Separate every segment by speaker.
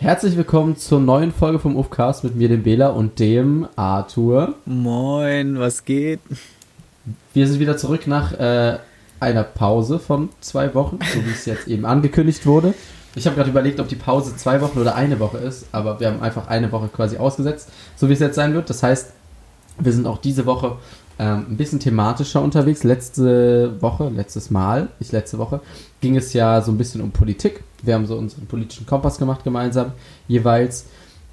Speaker 1: Herzlich willkommen zur neuen Folge vom Ufcast mit mir, dem Bela und dem Arthur.
Speaker 2: Moin, was geht?
Speaker 1: Wir sind wieder zurück nach äh, einer Pause von zwei Wochen, so wie es jetzt eben angekündigt wurde. Ich habe gerade überlegt, ob die Pause zwei Wochen oder eine Woche ist, aber wir haben einfach eine Woche quasi ausgesetzt, so wie es jetzt sein wird. Das heißt, wir sind auch diese Woche ähm, ein bisschen thematischer unterwegs. Letzte Woche, letztes Mal, nicht letzte Woche, ging es ja so ein bisschen um Politik. Wir haben so unseren politischen Kompass gemacht gemeinsam jeweils.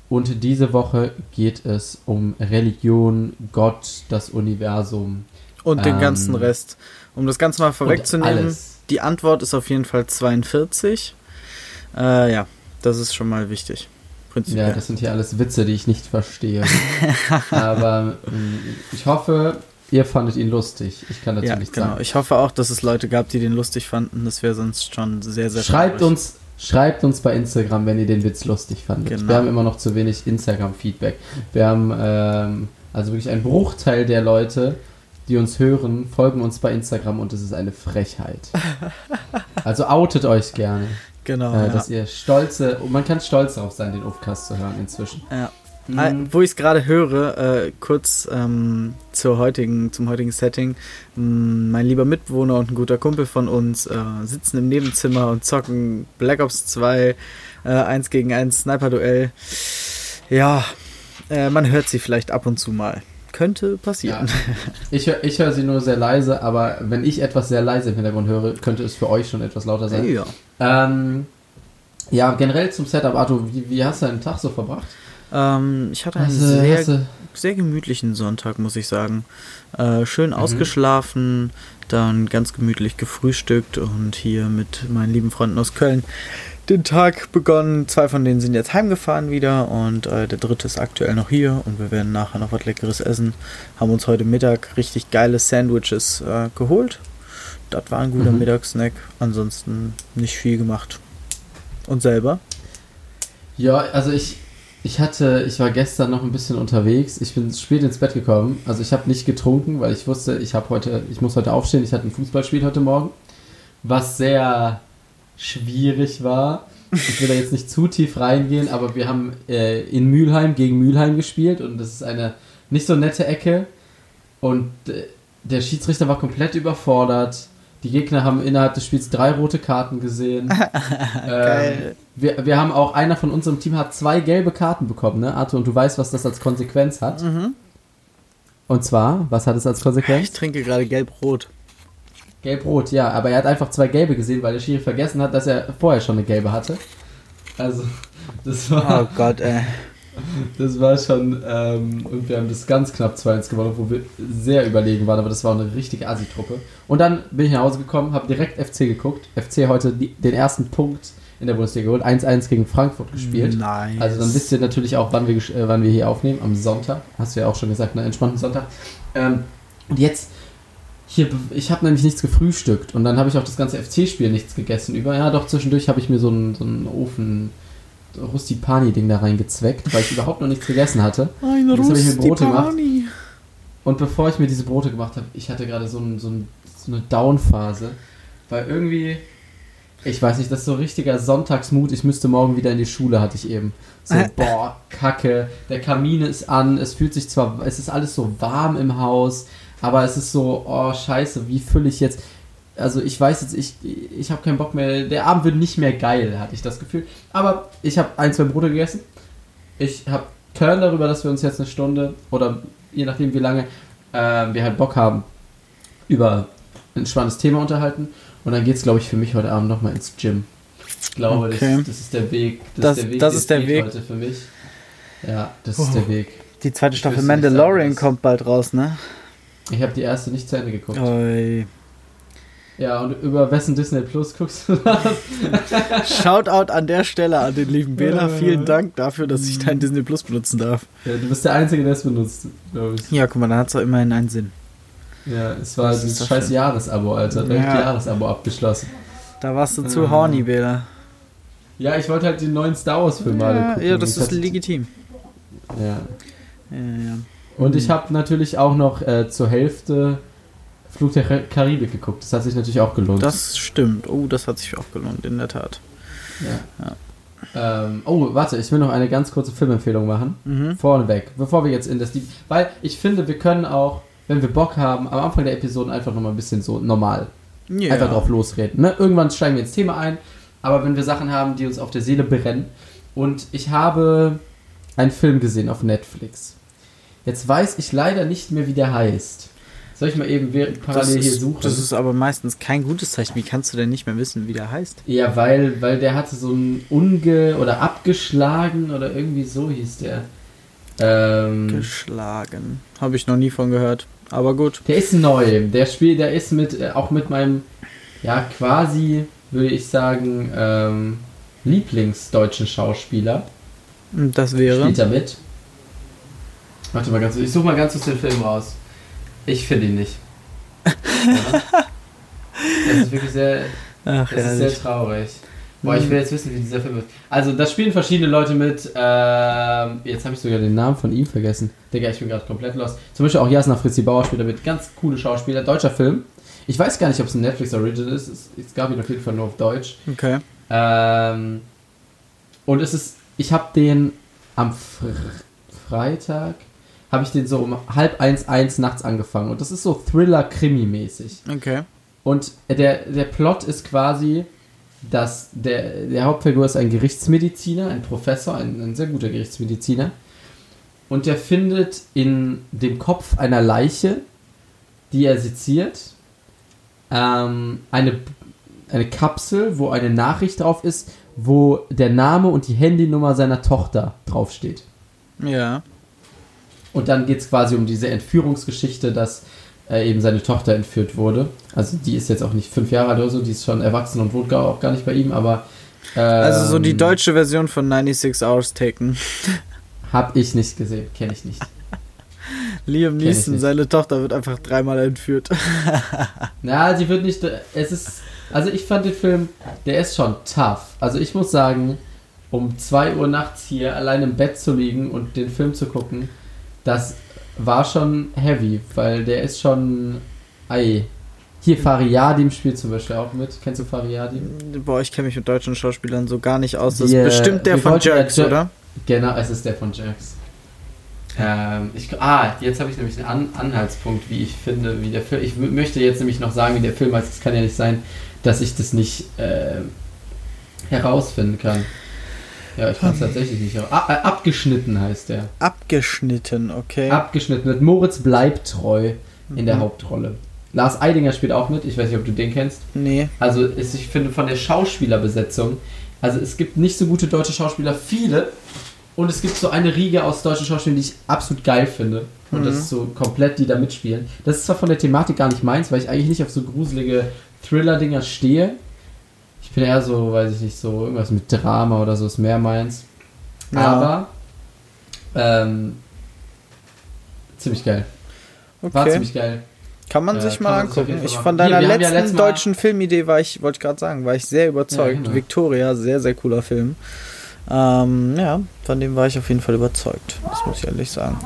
Speaker 1: Und diese Woche geht es um Religion, Gott, das Universum.
Speaker 2: Und den ganzen ähm, Rest. Um das Ganze mal vorwegzunehmen, die Antwort ist auf jeden Fall 42. Äh, ja, das ist schon mal wichtig.
Speaker 1: Ja, das sind hier alles Witze, die ich nicht verstehe. Aber ähm, ich hoffe, ihr fandet ihn lustig. Ich kann dazu ja, nichts genau. sagen.
Speaker 2: Ich hoffe auch, dass es Leute gab, die den lustig fanden. Das wäre sonst schon sehr, sehr
Speaker 1: Schreibt traurig. uns, schreibt uns bei Instagram, wenn ihr den Witz lustig fandet. Genau. Wir haben immer noch zu wenig Instagram-Feedback. Wir haben ähm, also wirklich einen Bruchteil der Leute, die uns hören, folgen uns bei Instagram und es ist eine Frechheit. Also outet euch gerne.
Speaker 2: Genau.
Speaker 1: Äh, ja. Dass ihr stolze, man kann stolz darauf sein, den Ufcast zu hören inzwischen.
Speaker 2: Ja. Mhm. Wo ich es gerade höre, äh, kurz ähm, zur heutigen, zum heutigen Setting. Ähm, mein lieber Mitbewohner und ein guter Kumpel von uns äh, sitzen im Nebenzimmer und zocken Black Ops 2, äh, 1 gegen 1 Sniper-Duell. Ja, äh, man hört sie vielleicht ab und zu mal. Könnte passieren. Ja.
Speaker 1: Ich, ich höre sie nur sehr leise, aber wenn ich etwas sehr leise im Hintergrund höre, könnte es für euch schon etwas lauter sein.
Speaker 2: Ja.
Speaker 1: Ähm, ja, generell zum Setup, Arthur, wie, wie hast du deinen Tag so verbracht?
Speaker 2: Ähm, ich hatte einen also, sehr, sehr gemütlichen Sonntag, muss ich sagen. Äh, schön mhm. ausgeschlafen, dann ganz gemütlich gefrühstückt und hier mit meinen lieben Freunden aus Köln den Tag begonnen. Zwei von denen sind jetzt heimgefahren wieder und äh, der dritte ist aktuell noch hier und wir werden nachher noch was Leckeres essen. Haben uns heute Mittag richtig geile Sandwiches äh, geholt. Das war ein guter mhm. Mittagssnack. Ansonsten nicht viel gemacht. Und selber?
Speaker 1: Ja, also ich, ich hatte, ich war gestern noch ein bisschen unterwegs. Ich bin spät ins Bett gekommen. Also ich habe nicht getrunken, weil ich wusste, ich habe heute, ich muss heute aufstehen. Ich hatte ein Fußballspiel heute Morgen, was sehr schwierig war. Ich will da jetzt nicht zu tief reingehen, aber wir haben äh, in Mülheim gegen Mülheim gespielt und das ist eine nicht so nette Ecke. Und äh, der Schiedsrichter war komplett überfordert. Die Gegner haben innerhalb des Spiels drei rote Karten gesehen. ähm, wir, wir haben auch, einer von unserem Team hat zwei gelbe Karten bekommen, ne, Arthur? Und du weißt, was das als Konsequenz hat. Mhm. Und zwar, was hat es als Konsequenz?
Speaker 2: Ich trinke gerade gelb-rot.
Speaker 1: Gelb-rot, ja. Aber er hat einfach zwei gelbe gesehen, weil der Schiri vergessen hat, dass er vorher schon eine gelbe hatte. Also, das war.
Speaker 2: Oh Gott, ey.
Speaker 1: Das war schon, ähm, und wir haben das ganz knapp 2-1 gewonnen, wo wir sehr überlegen waren, aber das war eine richtige Assi-Truppe. Und dann bin ich nach Hause gekommen, habe direkt FC geguckt. FC heute die, den ersten Punkt in der Bundesliga geholt, 1-1 gegen Frankfurt gespielt.
Speaker 2: Nice.
Speaker 1: Also dann wisst ihr natürlich auch, wann wir, äh, wann wir hier aufnehmen, am Sonntag. Hast du ja auch schon gesagt, einen entspannten Sonntag. Ähm, und jetzt, hier, ich habe nämlich nichts gefrühstückt und dann habe ich auch das ganze FC-Spiel nichts gegessen über. Ja, doch, zwischendurch habe ich mir so einen, so einen Ofen Rustipani-Ding da reingezweckt, weil ich überhaupt noch nichts gegessen hatte.
Speaker 2: Ein
Speaker 1: und
Speaker 2: jetzt habe ich mir Brote gemacht.
Speaker 1: Und bevor ich mir diese Brote gemacht habe, ich hatte gerade so, ein, so, ein, so eine Down-Phase, weil irgendwie, ich weiß nicht, das ist so richtiger Sonntagsmut, ich müsste morgen wieder in die Schule, hatte ich eben. So, boah, Kacke, der Kamin ist an, es fühlt sich zwar, es ist alles so warm im Haus, aber es ist so, oh scheiße, wie fülle ich jetzt, also ich weiß jetzt, ich, ich habe keinen Bock mehr. Der Abend wird nicht mehr geil, hatte ich das Gefühl. Aber ich habe ein, zwei Brote gegessen. Ich habe Turn darüber, dass wir uns jetzt eine Stunde oder je nachdem wie lange äh, wir halt Bock haben, über ein spannendes Thema unterhalten. Und dann geht es, glaube ich, für mich heute Abend nochmal ins Gym. Ich glaube, okay. das, das, ist der Weg.
Speaker 2: Das, das ist der Weg, das ist der Weg.
Speaker 1: heute für mich. Ja, das oh. ist der Weg.
Speaker 2: Die zweite Staffel Mandalorian kommt bald raus, ne?
Speaker 1: Ich habe die erste nicht zu Ende geguckt.
Speaker 2: Oi.
Speaker 1: Ja, und über wessen Disney Plus guckst du
Speaker 2: das? Shoutout an der Stelle an den lieben Bela. Vielen Dank dafür, dass ich dein Disney Plus benutzen darf.
Speaker 1: Ja, du bist der Einzige, der es benutzt, glaube ich.
Speaker 2: Ja, guck mal, dann hat es auch immerhin einen Sinn.
Speaker 1: Ja, es war das dieses scheiß Jahresabo, Alter. Direkt ja. Jahresabo abgeschlossen.
Speaker 2: Da warst du zu äh. horny, Bela.
Speaker 1: Ja, ich wollte halt die neuen Star Wars-Filme
Speaker 2: ja,
Speaker 1: alle
Speaker 2: gucken. Ja, das ist legitim.
Speaker 1: Ja.
Speaker 2: Ja, ja.
Speaker 1: Und ich habe natürlich auch noch äh, zur Hälfte Flug der Karibik geguckt. Das hat sich natürlich auch gelohnt.
Speaker 2: Das stimmt. Oh, das hat sich auch gelohnt, in der Tat.
Speaker 1: Ja. ja. Ähm, oh, warte, ich will noch eine ganz kurze Filmempfehlung machen. Mhm. Vorneweg, bevor wir jetzt in das Deep. Weil ich finde, wir können auch, wenn wir Bock haben, am Anfang der Episoden einfach nochmal ein bisschen so normal yeah. einfach drauf losreden. Ne? Irgendwann steigen wir ins Thema ein, aber wenn wir Sachen haben, die uns auf der Seele brennen. Und ich habe einen Film gesehen auf Netflix. Jetzt weiß ich leider nicht mehr, wie der heißt. Soll ich mal eben parallel
Speaker 2: ist,
Speaker 1: hier suchen?
Speaker 2: Das ist aber meistens kein gutes Zeichen. Wie kannst du denn nicht mehr wissen, wie der heißt?
Speaker 1: Ja, weil, weil der hatte so ein unge- oder abgeschlagen oder irgendwie so hieß der.
Speaker 2: Ähm, Geschlagen. Habe ich noch nie von gehört. Aber gut.
Speaker 1: Der ist neu. Der Spiel, der ist mit äh, auch mit meinem, ja, quasi, würde ich sagen, ähm, Lieblingsdeutschen Schauspieler.
Speaker 2: Das wäre.
Speaker 1: Spielt er mit. Warte mal ganz, ich suche mal ganz kurz den Film raus. Ich finde ihn nicht. das ist wirklich sehr, Ach, das ist sehr traurig. Boah, ich will jetzt wissen, wie dieser Film ist. Also, da spielen verschiedene Leute mit. Ähm, jetzt habe ich sogar den Namen von ihm vergessen. Digga, ich bin gerade komplett los. Zum Beispiel auch Jasna Fritzi Bauer spielt damit. Ganz coole Schauspieler. Deutscher Film. Ich weiß gar nicht, ob es ein Netflix Original ist. Es, es gab ihn auf jeden Fall nur auf Deutsch.
Speaker 2: Okay.
Speaker 1: Ähm, und es ist, ich habe den am Fre Freitag habe ich den so um halb eins, eins nachts angefangen. Und das ist so Thriller-Krimi-mäßig.
Speaker 2: Okay.
Speaker 1: Und der, der Plot ist quasi, dass der, der Hauptfigur ist ein Gerichtsmediziner, ein Professor, ein, ein sehr guter Gerichtsmediziner. Und der findet in dem Kopf einer Leiche, die er seziert, ähm, eine, eine Kapsel, wo eine Nachricht drauf ist, wo der Name und die Handynummer seiner Tochter draufsteht.
Speaker 2: Ja.
Speaker 1: Und dann geht es quasi um diese Entführungsgeschichte, dass äh, eben seine Tochter entführt wurde. Also die ist jetzt auch nicht fünf Jahre alt oder so, die ist schon erwachsen und wohnt auch gar nicht bei ihm, aber.
Speaker 2: Ähm, also so die ähm, deutsche Version von 96 Hours Taken.
Speaker 1: Hab ich nicht gesehen, kenne ich nicht.
Speaker 2: Liam Neeson, seine Tochter wird einfach dreimal entführt.
Speaker 1: Na, sie wird nicht. Es ist. Also ich fand den Film, der ist schon tough. Also ich muss sagen, um 2 Uhr nachts hier allein im Bett zu liegen und den Film zu gucken, das war schon heavy, weil der ist schon. Ei. Hier Fariadim spielt zum Beispiel auch mit. Kennst du Fariadim?
Speaker 2: Boah, ich kenne mich mit deutschen Schauspielern so gar nicht aus. Das ist bestimmt der von Jerks, ja, oder?
Speaker 1: Genau, es ist der von Jerks. Ähm, ich, ah, jetzt habe ich nämlich einen An Anhaltspunkt, wie ich finde, wie der Film. Ich möchte jetzt nämlich noch sagen, wie der Film heißt. Es kann ja nicht sein, dass ich das nicht äh, herausfinden kann. Ja, ich kann es tatsächlich nicht. Äh, abgeschnitten heißt der.
Speaker 2: Abgeschnitten, okay.
Speaker 1: Abgeschnitten mit Moritz bleibt treu in mhm. der Hauptrolle. Lars Eidinger spielt auch mit. Ich weiß nicht, ob du den kennst.
Speaker 2: Nee.
Speaker 1: Also ist, ich finde von der Schauspielerbesetzung, also es gibt nicht so gute deutsche Schauspieler, viele. Und es gibt so eine Riege aus deutschen Schauspielern, die ich absolut geil finde. Und mhm. das ist so komplett, die da mitspielen. Das ist zwar von der Thematik gar nicht meins, weil ich eigentlich nicht auf so gruselige Thriller-Dinger stehe. Ich bin eher so, weiß ich nicht, so irgendwas mit Drama oder so ist mehr meins. Ja. Aber ähm, ziemlich geil. Okay. War ziemlich geil.
Speaker 2: Kann man ja, sich mal angucken. Ich von deiner Hier, letzten ja deutschen Filmidee war ich, wollte ich gerade sagen, war ich sehr überzeugt. Ja, genau. Victoria, sehr, sehr cooler Film. Ähm, ja, von dem war ich auf jeden Fall überzeugt. Das muss ich ehrlich sagen.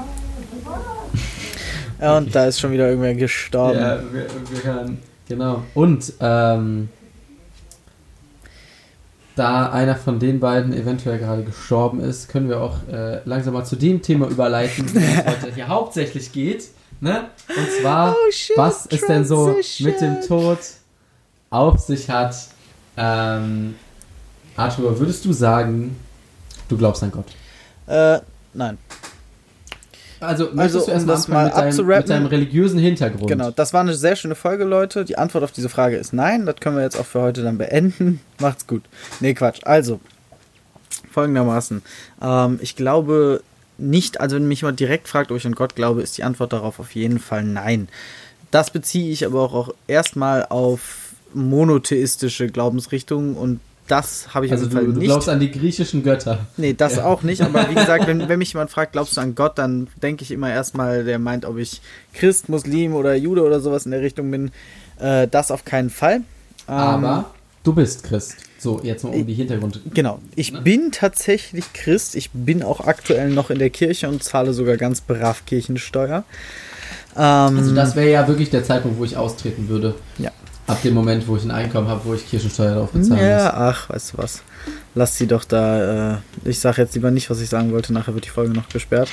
Speaker 2: und da ist schon wieder irgendwer gestorben.
Speaker 1: Ja, wir, wir hören, genau. Und, ähm, da einer von den beiden eventuell gerade gestorben ist, können wir auch äh, langsam mal zu dem Thema überleiten, worum es heute hier hauptsächlich geht. Ne? Und zwar, oh shit, was es denn so mit dem Tod auf sich hat. Ähm, Arthur, würdest du sagen, du glaubst an Gott?
Speaker 2: Äh, nein.
Speaker 1: Also, also, du um mal mit, deinem, mit deinem religiösen Hintergrund?
Speaker 2: Genau, das war eine sehr schöne Folge, Leute. Die Antwort auf diese Frage ist nein. Das können wir jetzt auch für heute dann beenden. Macht's gut. Nee, Quatsch. Also, folgendermaßen. Ähm, ich glaube nicht, also wenn mich mal direkt fragt, ob ich an Gott glaube, ist die Antwort darauf auf jeden Fall nein. Das beziehe ich aber auch, auch erstmal auf monotheistische Glaubensrichtungen und das habe ich
Speaker 1: also auf jeden Fall du, nicht. Du glaubst an die griechischen Götter.
Speaker 2: Nee, das ja. auch nicht. Aber wie gesagt, wenn, wenn mich jemand fragt, glaubst du an Gott, dann denke ich immer erstmal, der meint, ob ich Christ, Muslim oder Jude oder sowas in der Richtung bin. Äh, das auf keinen Fall.
Speaker 1: Ähm, aber du bist Christ. So, jetzt mal um die Hintergrund.
Speaker 2: Genau. Ich ne? bin tatsächlich Christ. Ich bin auch aktuell noch in der Kirche und zahle sogar ganz brav Kirchensteuer.
Speaker 1: Ähm, also das wäre ja wirklich der Zeitpunkt, wo ich austreten würde.
Speaker 2: Ja.
Speaker 1: Ab dem Moment, wo ich ein Einkommen habe, wo ich Kirchensteuer darauf bezahlen
Speaker 2: ja, muss. Ja, ach, weißt du was. lass sie doch da, äh, ich sage jetzt lieber nicht, was ich sagen wollte, nachher wird die Folge noch gesperrt.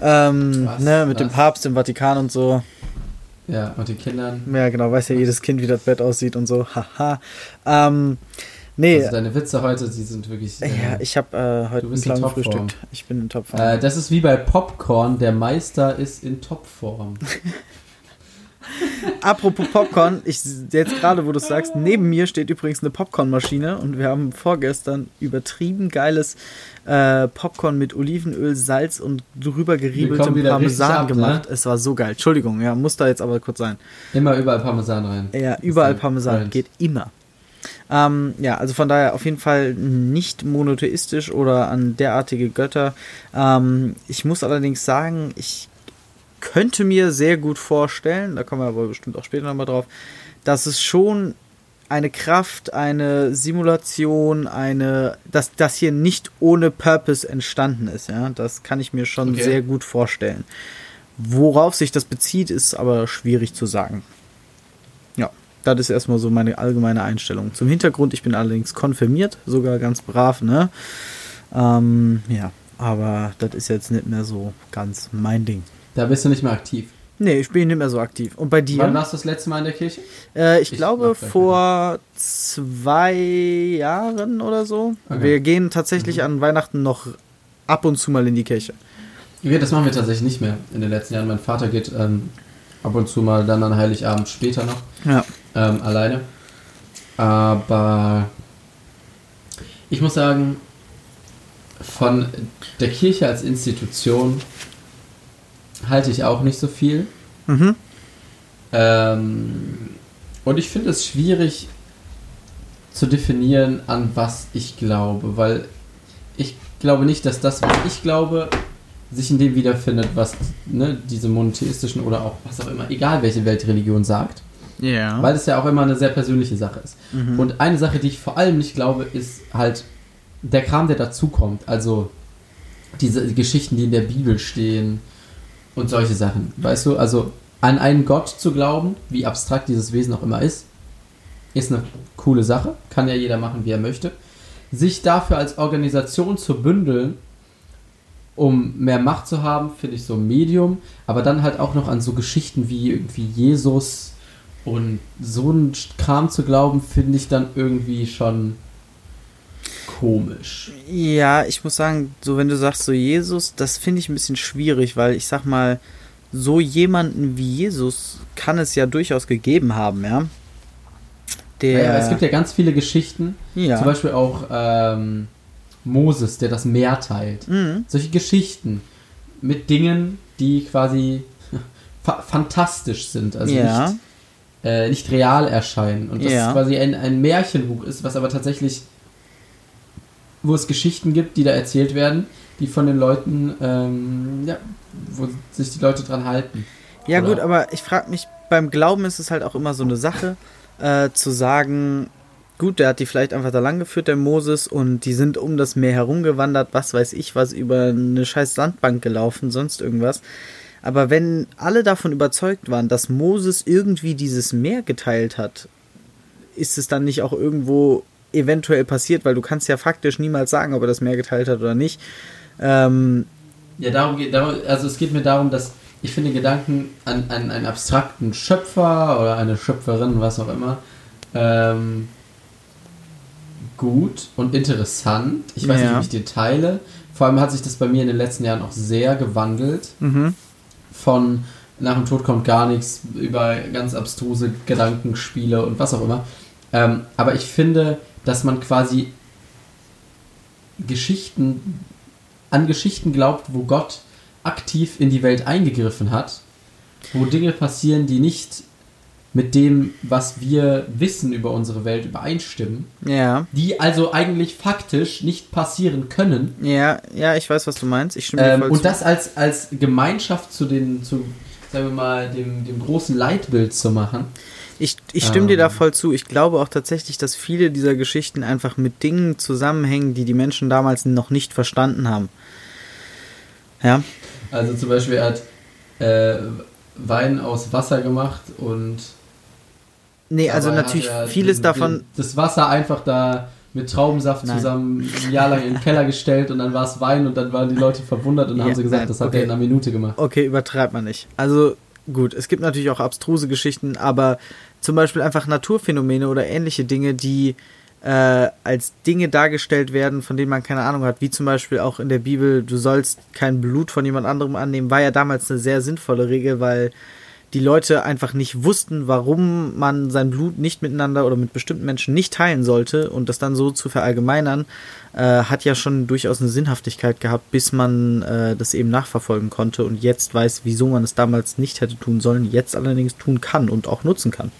Speaker 2: Ähm, was, ne, mit was? dem Papst im Vatikan und so.
Speaker 1: Ja, und den Kindern.
Speaker 2: Ja, genau, weiß ja jedes Kind, wie das Bett aussieht und so. Haha. ähm, nee.
Speaker 1: Also deine Witze heute, die sind wirklich.
Speaker 2: Äh, ja, ich habe äh, heute
Speaker 1: ein kleines
Speaker 2: Frühstück. Ich bin in Topform.
Speaker 1: Äh, das ist wie bei Popcorn, der Meister ist in Topform.
Speaker 2: Apropos Popcorn, ich jetzt gerade, wo du es sagst, neben mir steht übrigens eine Popcornmaschine und wir haben vorgestern übertrieben geiles äh, Popcorn mit Olivenöl, Salz und drüber geriebeltem Parmesan ab, ne? gemacht. Ne? Es war so geil. Entschuldigung, ja, muss da jetzt aber kurz sein.
Speaker 1: Immer überall Parmesan rein.
Speaker 2: Ja, überall Parmesan, Freund. geht immer. Ähm, ja, also von daher auf jeden Fall nicht monotheistisch oder an derartige Götter. Ähm, ich muss allerdings sagen, ich könnte mir sehr gut vorstellen, da kommen wir aber bestimmt auch später nochmal drauf, dass es schon eine Kraft, eine Simulation, eine, dass das hier nicht ohne Purpose entstanden ist, ja. Das kann ich mir schon okay. sehr gut vorstellen. Worauf sich das bezieht, ist aber schwierig zu sagen. Ja, das ist erstmal so meine allgemeine Einstellung. Zum Hintergrund, ich bin allerdings konfirmiert, sogar ganz brav, ne? Ähm, ja, aber das ist jetzt nicht mehr so ganz mein Ding.
Speaker 1: Da bist du nicht mehr aktiv.
Speaker 2: Nee, ich bin nicht mehr so aktiv. Und bei dir?
Speaker 1: Wann warst du das letzte Mal in der Kirche?
Speaker 2: Äh, ich, ich, glaube vor zwei Jahren oder so. Okay. Wir gehen tatsächlich mhm. an Weihnachten noch ab und zu mal in die Kirche.
Speaker 1: Das machen wir tatsächlich nicht mehr in den letzten Jahren. Mein Vater geht ähm, ab und zu mal dann an Heiligabend später noch.
Speaker 2: Ja.
Speaker 1: Ähm, alleine. Aber ich muss sagen, von der Kirche als Institution halte ich auch nicht so viel.
Speaker 2: Mhm.
Speaker 1: Ähm, und ich finde es schwierig zu definieren, an was ich glaube, weil ich glaube nicht, dass das, was ich glaube, sich in dem wiederfindet, was ne, diese monotheistischen oder auch was auch immer, egal welche Weltreligion sagt.
Speaker 2: Yeah.
Speaker 1: Weil es ja auch immer eine sehr persönliche Sache ist. Mhm. Und eine Sache, die ich vor allem nicht glaube, ist halt der Kram, der dazukommt. Also diese Geschichten, die in der Bibel stehen, und solche Sachen. Weißt du, also an einen Gott zu glauben, wie abstrakt dieses Wesen auch immer ist, ist eine coole Sache. Kann ja jeder machen, wie er möchte. Sich dafür als Organisation zu bündeln, um mehr Macht zu haben, finde ich so ein Medium. Aber dann halt auch noch an so Geschichten wie irgendwie Jesus und so ein Kram zu glauben, finde ich dann irgendwie schon komisch.
Speaker 2: Ja, ich muss sagen, so wenn du sagst so Jesus, das finde ich ein bisschen schwierig, weil ich sag mal, so jemanden wie Jesus kann es ja durchaus gegeben haben, ja.
Speaker 1: Der, ja, es gibt ja ganz viele Geschichten, ja. zum Beispiel auch ähm, Moses, der das Meer teilt. Mhm. Solche Geschichten mit Dingen, die quasi fa fantastisch sind, also ja. nicht, äh, nicht real erscheinen. Und das ja. quasi ein, ein Märchenbuch ist, was aber tatsächlich wo es Geschichten gibt, die da erzählt werden, die von den Leuten, ähm, ja, wo sich die Leute dran halten.
Speaker 2: Ja, Oder? gut, aber ich frage mich, beim Glauben ist es halt auch immer so eine Sache, äh, zu sagen, gut, der hat die vielleicht einfach da lang geführt, der Moses, und die sind um das Meer herumgewandert, was weiß ich was, über eine scheiß Sandbank gelaufen, sonst irgendwas. Aber wenn alle davon überzeugt waren, dass Moses irgendwie dieses Meer geteilt hat, ist es dann nicht auch irgendwo eventuell passiert, weil du kannst ja faktisch niemals sagen, ob er das Meer geteilt hat oder nicht. Ähm,
Speaker 1: ja, darum geht, darum, also es geht mir darum, dass ich finde Gedanken an, an einen abstrakten Schöpfer oder eine Schöpferin, was auch immer, ähm, gut und interessant. Ich weiß ja. nicht, ob ich die teile. Vor allem hat sich das bei mir in den letzten Jahren auch sehr gewandelt.
Speaker 2: Mhm.
Speaker 1: Von nach dem Tod kommt gar nichts über ganz abstruse Gedankenspiele und was auch immer. Ähm, aber ich finde, dass man quasi Geschichten, an Geschichten glaubt, wo Gott aktiv in die Welt eingegriffen hat, wo Dinge passieren, die nicht mit dem, was wir wissen über unsere Welt übereinstimmen.
Speaker 2: Ja.
Speaker 1: Die also eigentlich faktisch nicht passieren können.
Speaker 2: Ja, ja, ich weiß, was du meinst. Ich
Speaker 1: stimme ähm, dir voll Und zu. das als, als Gemeinschaft zu den, zu, sagen wir mal, dem, dem großen Leitbild zu machen.
Speaker 2: Ich, ich stimme ähm. dir da ähm. voll zu. Ich glaube auch tatsächlich, dass viele dieser Geschichten einfach mit Dingen zusammenhängen, die die Menschen damals noch nicht verstanden haben. Ja.
Speaker 1: Also zum Beispiel, er hat äh, Wein aus Wasser gemacht und.
Speaker 2: Nee, also natürlich vieles
Speaker 1: den,
Speaker 2: davon.
Speaker 1: Das Wasser einfach da mit Traubensaft nein. zusammen ein Jahr lang in den Keller gestellt und dann war es Wein und dann waren die Leute verwundert und ja, haben sie gesagt, nein, das hat okay. er in einer Minute gemacht.
Speaker 2: Okay, übertreibt man nicht. Also gut, es gibt natürlich auch abstruse Geschichten, aber zum Beispiel einfach Naturphänomene oder ähnliche Dinge, die äh, als Dinge dargestellt werden, von denen man keine Ahnung hat, wie zum Beispiel auch in der Bibel, du sollst kein Blut von jemand anderem annehmen, war ja damals eine sehr sinnvolle Regel, weil die Leute einfach nicht wussten, warum man sein Blut nicht miteinander oder mit bestimmten Menschen nicht teilen sollte und das dann so zu verallgemeinern, äh, hat ja schon durchaus eine Sinnhaftigkeit gehabt, bis man äh, das eben nachverfolgen konnte und jetzt weiß, wieso man es damals nicht hätte tun sollen, jetzt allerdings tun kann und auch nutzen kann.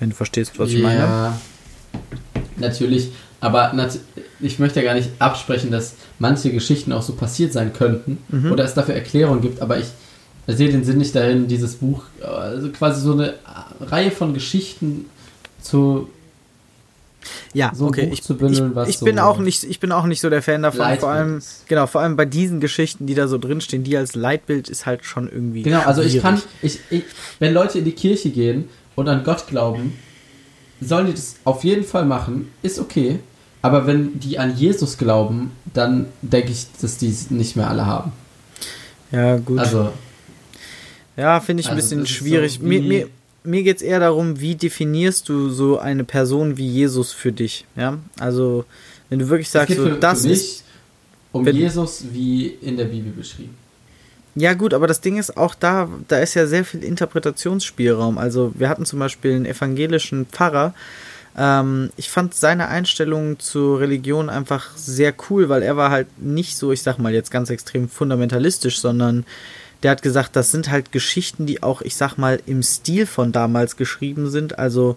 Speaker 2: Wenn du verstehst, was ich ja, meine. Ja,
Speaker 1: natürlich. Aber nat ich möchte ja gar nicht absprechen, dass manche Geschichten auch so passiert sein könnten mhm. oder es dafür Erklärungen gibt, aber ich sehe den Sinn nicht darin, dieses Buch, also quasi so eine Reihe von Geschichten zu
Speaker 2: ja, so okay. Ich, bündeln, ich, ich so bin auch nicht, ich bin auch nicht so der Fan davon. Leitbild vor allem, genau, vor allem bei diesen Geschichten, die da so drinstehen, die als Leitbild ist halt schon irgendwie.
Speaker 1: Genau, also ich kann, ich, ich, wenn Leute in die Kirche gehen und an Gott glauben, sollen die das auf jeden Fall machen, ist okay. Aber wenn die an Jesus glauben, dann denke ich, dass die es nicht mehr alle haben.
Speaker 2: Ja, gut.
Speaker 1: Also.
Speaker 2: Ja, finde ich also ein bisschen schwierig. So mir mir, mir geht es eher darum, wie definierst du so eine Person wie Jesus für dich? Ja, also, wenn du wirklich sagst, so,
Speaker 1: für, das für ist. Um Jesus wie in der Bibel beschrieben.
Speaker 2: Ja, gut, aber das Ding ist auch da, da ist ja sehr viel Interpretationsspielraum. Also, wir hatten zum Beispiel einen evangelischen Pfarrer. Ähm, ich fand seine Einstellung zur Religion einfach sehr cool, weil er war halt nicht so, ich sag mal jetzt ganz extrem fundamentalistisch, sondern der hat gesagt, das sind halt Geschichten, die auch, ich sag mal, im Stil von damals geschrieben sind. Also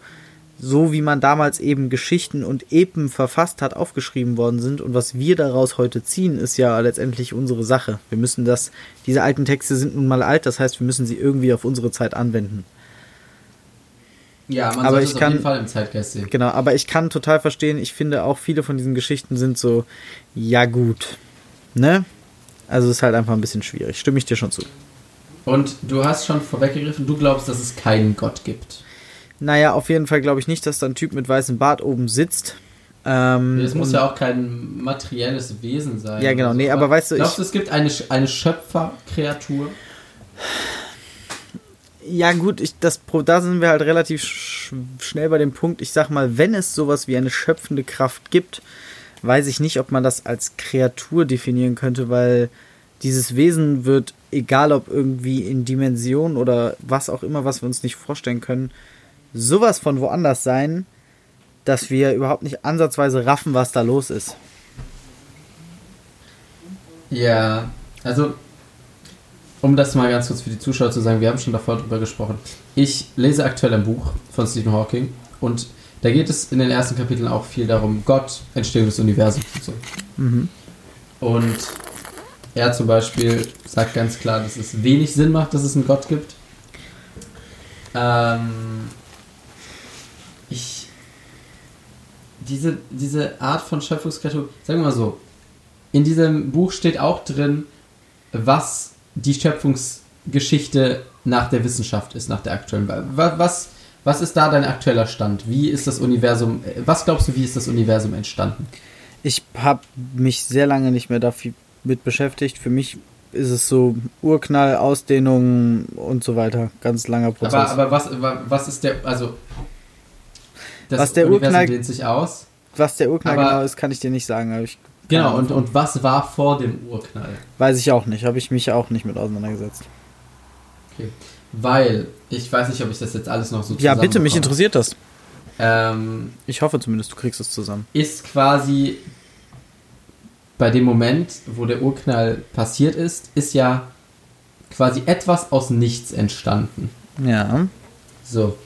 Speaker 2: so wie man damals eben Geschichten und Epen verfasst hat, aufgeschrieben worden sind. Und was wir daraus heute ziehen, ist ja letztendlich unsere Sache. Wir müssen das, diese alten Texte sind nun mal alt, das heißt, wir müssen sie irgendwie auf unsere Zeit anwenden.
Speaker 1: Ja, man aber ich kann, auf jeden Fall im Zeitgeist sehen.
Speaker 2: Genau, aber ich kann total verstehen, ich finde auch viele von diesen Geschichten sind so, ja gut, ne? Also ist halt einfach ein bisschen schwierig, stimme ich dir schon zu.
Speaker 1: Und du hast schon vorweggegriffen, du glaubst, dass es keinen Gott gibt.
Speaker 2: Naja, auf jeden Fall glaube ich nicht, dass da ein Typ mit weißem Bart oben sitzt. Ähm,
Speaker 1: es muss ja auch kein materielles Wesen sein.
Speaker 2: Ja, genau. So. Nee, aber weißt du,
Speaker 1: glaubst du, es gibt eine, eine Schöpferkreatur?
Speaker 2: Ja, gut, ich, das, da sind wir halt relativ sch schnell bei dem Punkt. Ich sag mal, wenn es sowas wie eine schöpfende Kraft gibt, weiß ich nicht, ob man das als Kreatur definieren könnte, weil dieses Wesen wird, egal ob irgendwie in Dimension oder was auch immer, was wir uns nicht vorstellen können, sowas von woanders sein, dass wir überhaupt nicht ansatzweise raffen, was da los ist.
Speaker 1: Ja, also um das mal ganz kurz für die Zuschauer zu sagen, wir haben schon davor drüber gesprochen. Ich lese aktuell ein Buch von Stephen Hawking und da geht es in den ersten Kapiteln auch viel darum, Gott, Entstehung des Universums und so. Mhm. Und er zum Beispiel sagt ganz klar, dass es wenig Sinn macht, dass es einen Gott gibt. Ähm, ich. Diese, diese Art von Schöpfungskreatur, sagen wir mal so, in diesem Buch steht auch drin, was die Schöpfungsgeschichte nach der Wissenschaft ist, nach der aktuellen. Was, was ist da dein aktueller Stand? Wie ist das Universum, was glaubst du, wie ist das Universum entstanden?
Speaker 2: Ich habe mich sehr lange nicht mehr damit beschäftigt. Für mich ist es so Urknall, Ausdehnung und so weiter. Ganz langer Prozess.
Speaker 1: Aber, aber was, was ist der, also
Speaker 2: das was der Universum Urknall,
Speaker 1: dehnt sich aus.
Speaker 2: Was der Urknall genau ist, kann ich dir nicht sagen. Ich
Speaker 1: genau, und, und was war vor dem Urknall?
Speaker 2: Weiß ich auch nicht. Habe ich mich auch nicht mit auseinandergesetzt.
Speaker 1: Okay. Weil, ich weiß nicht, ob ich das jetzt alles noch so
Speaker 2: Ja, bitte, mich interessiert das. Ähm, ich hoffe zumindest, du kriegst es zusammen.
Speaker 1: Ist quasi bei dem Moment, wo der Urknall passiert ist, ist ja quasi etwas aus nichts entstanden.
Speaker 2: Ja.
Speaker 1: So.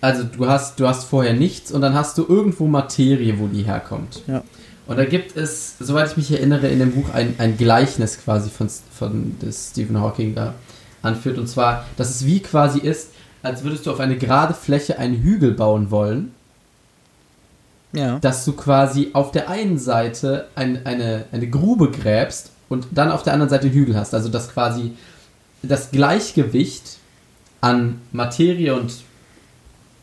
Speaker 1: Also du hast, du hast vorher nichts und dann hast du irgendwo Materie, wo die herkommt.
Speaker 2: Ja.
Speaker 1: Und da gibt es, soweit ich mich erinnere, in dem Buch ein, ein Gleichnis quasi von, von des Stephen Hawking da anführt. Und zwar, dass es wie quasi ist, als würdest du auf eine gerade Fläche einen Hügel bauen wollen.
Speaker 2: Ja.
Speaker 1: Dass du quasi auf der einen Seite ein, eine, eine Grube gräbst und dann auf der anderen Seite den Hügel hast. Also dass quasi das Gleichgewicht an Materie und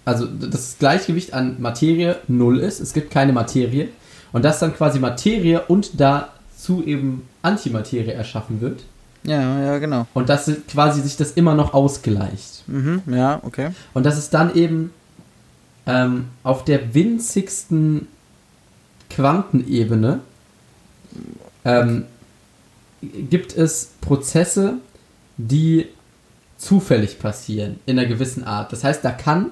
Speaker 1: also das Gleichgewicht an Materie null ist, es gibt keine Materie und dass dann quasi Materie und dazu eben Antimaterie erschaffen wird.
Speaker 2: Ja, ja, genau.
Speaker 1: Und dass quasi sich das immer noch ausgleicht.
Speaker 2: Mhm, ja, okay.
Speaker 1: Und dass es dann eben ähm, auf der winzigsten Quantenebene ähm, gibt es Prozesse, die zufällig passieren in einer gewissen Art. Das heißt, da kann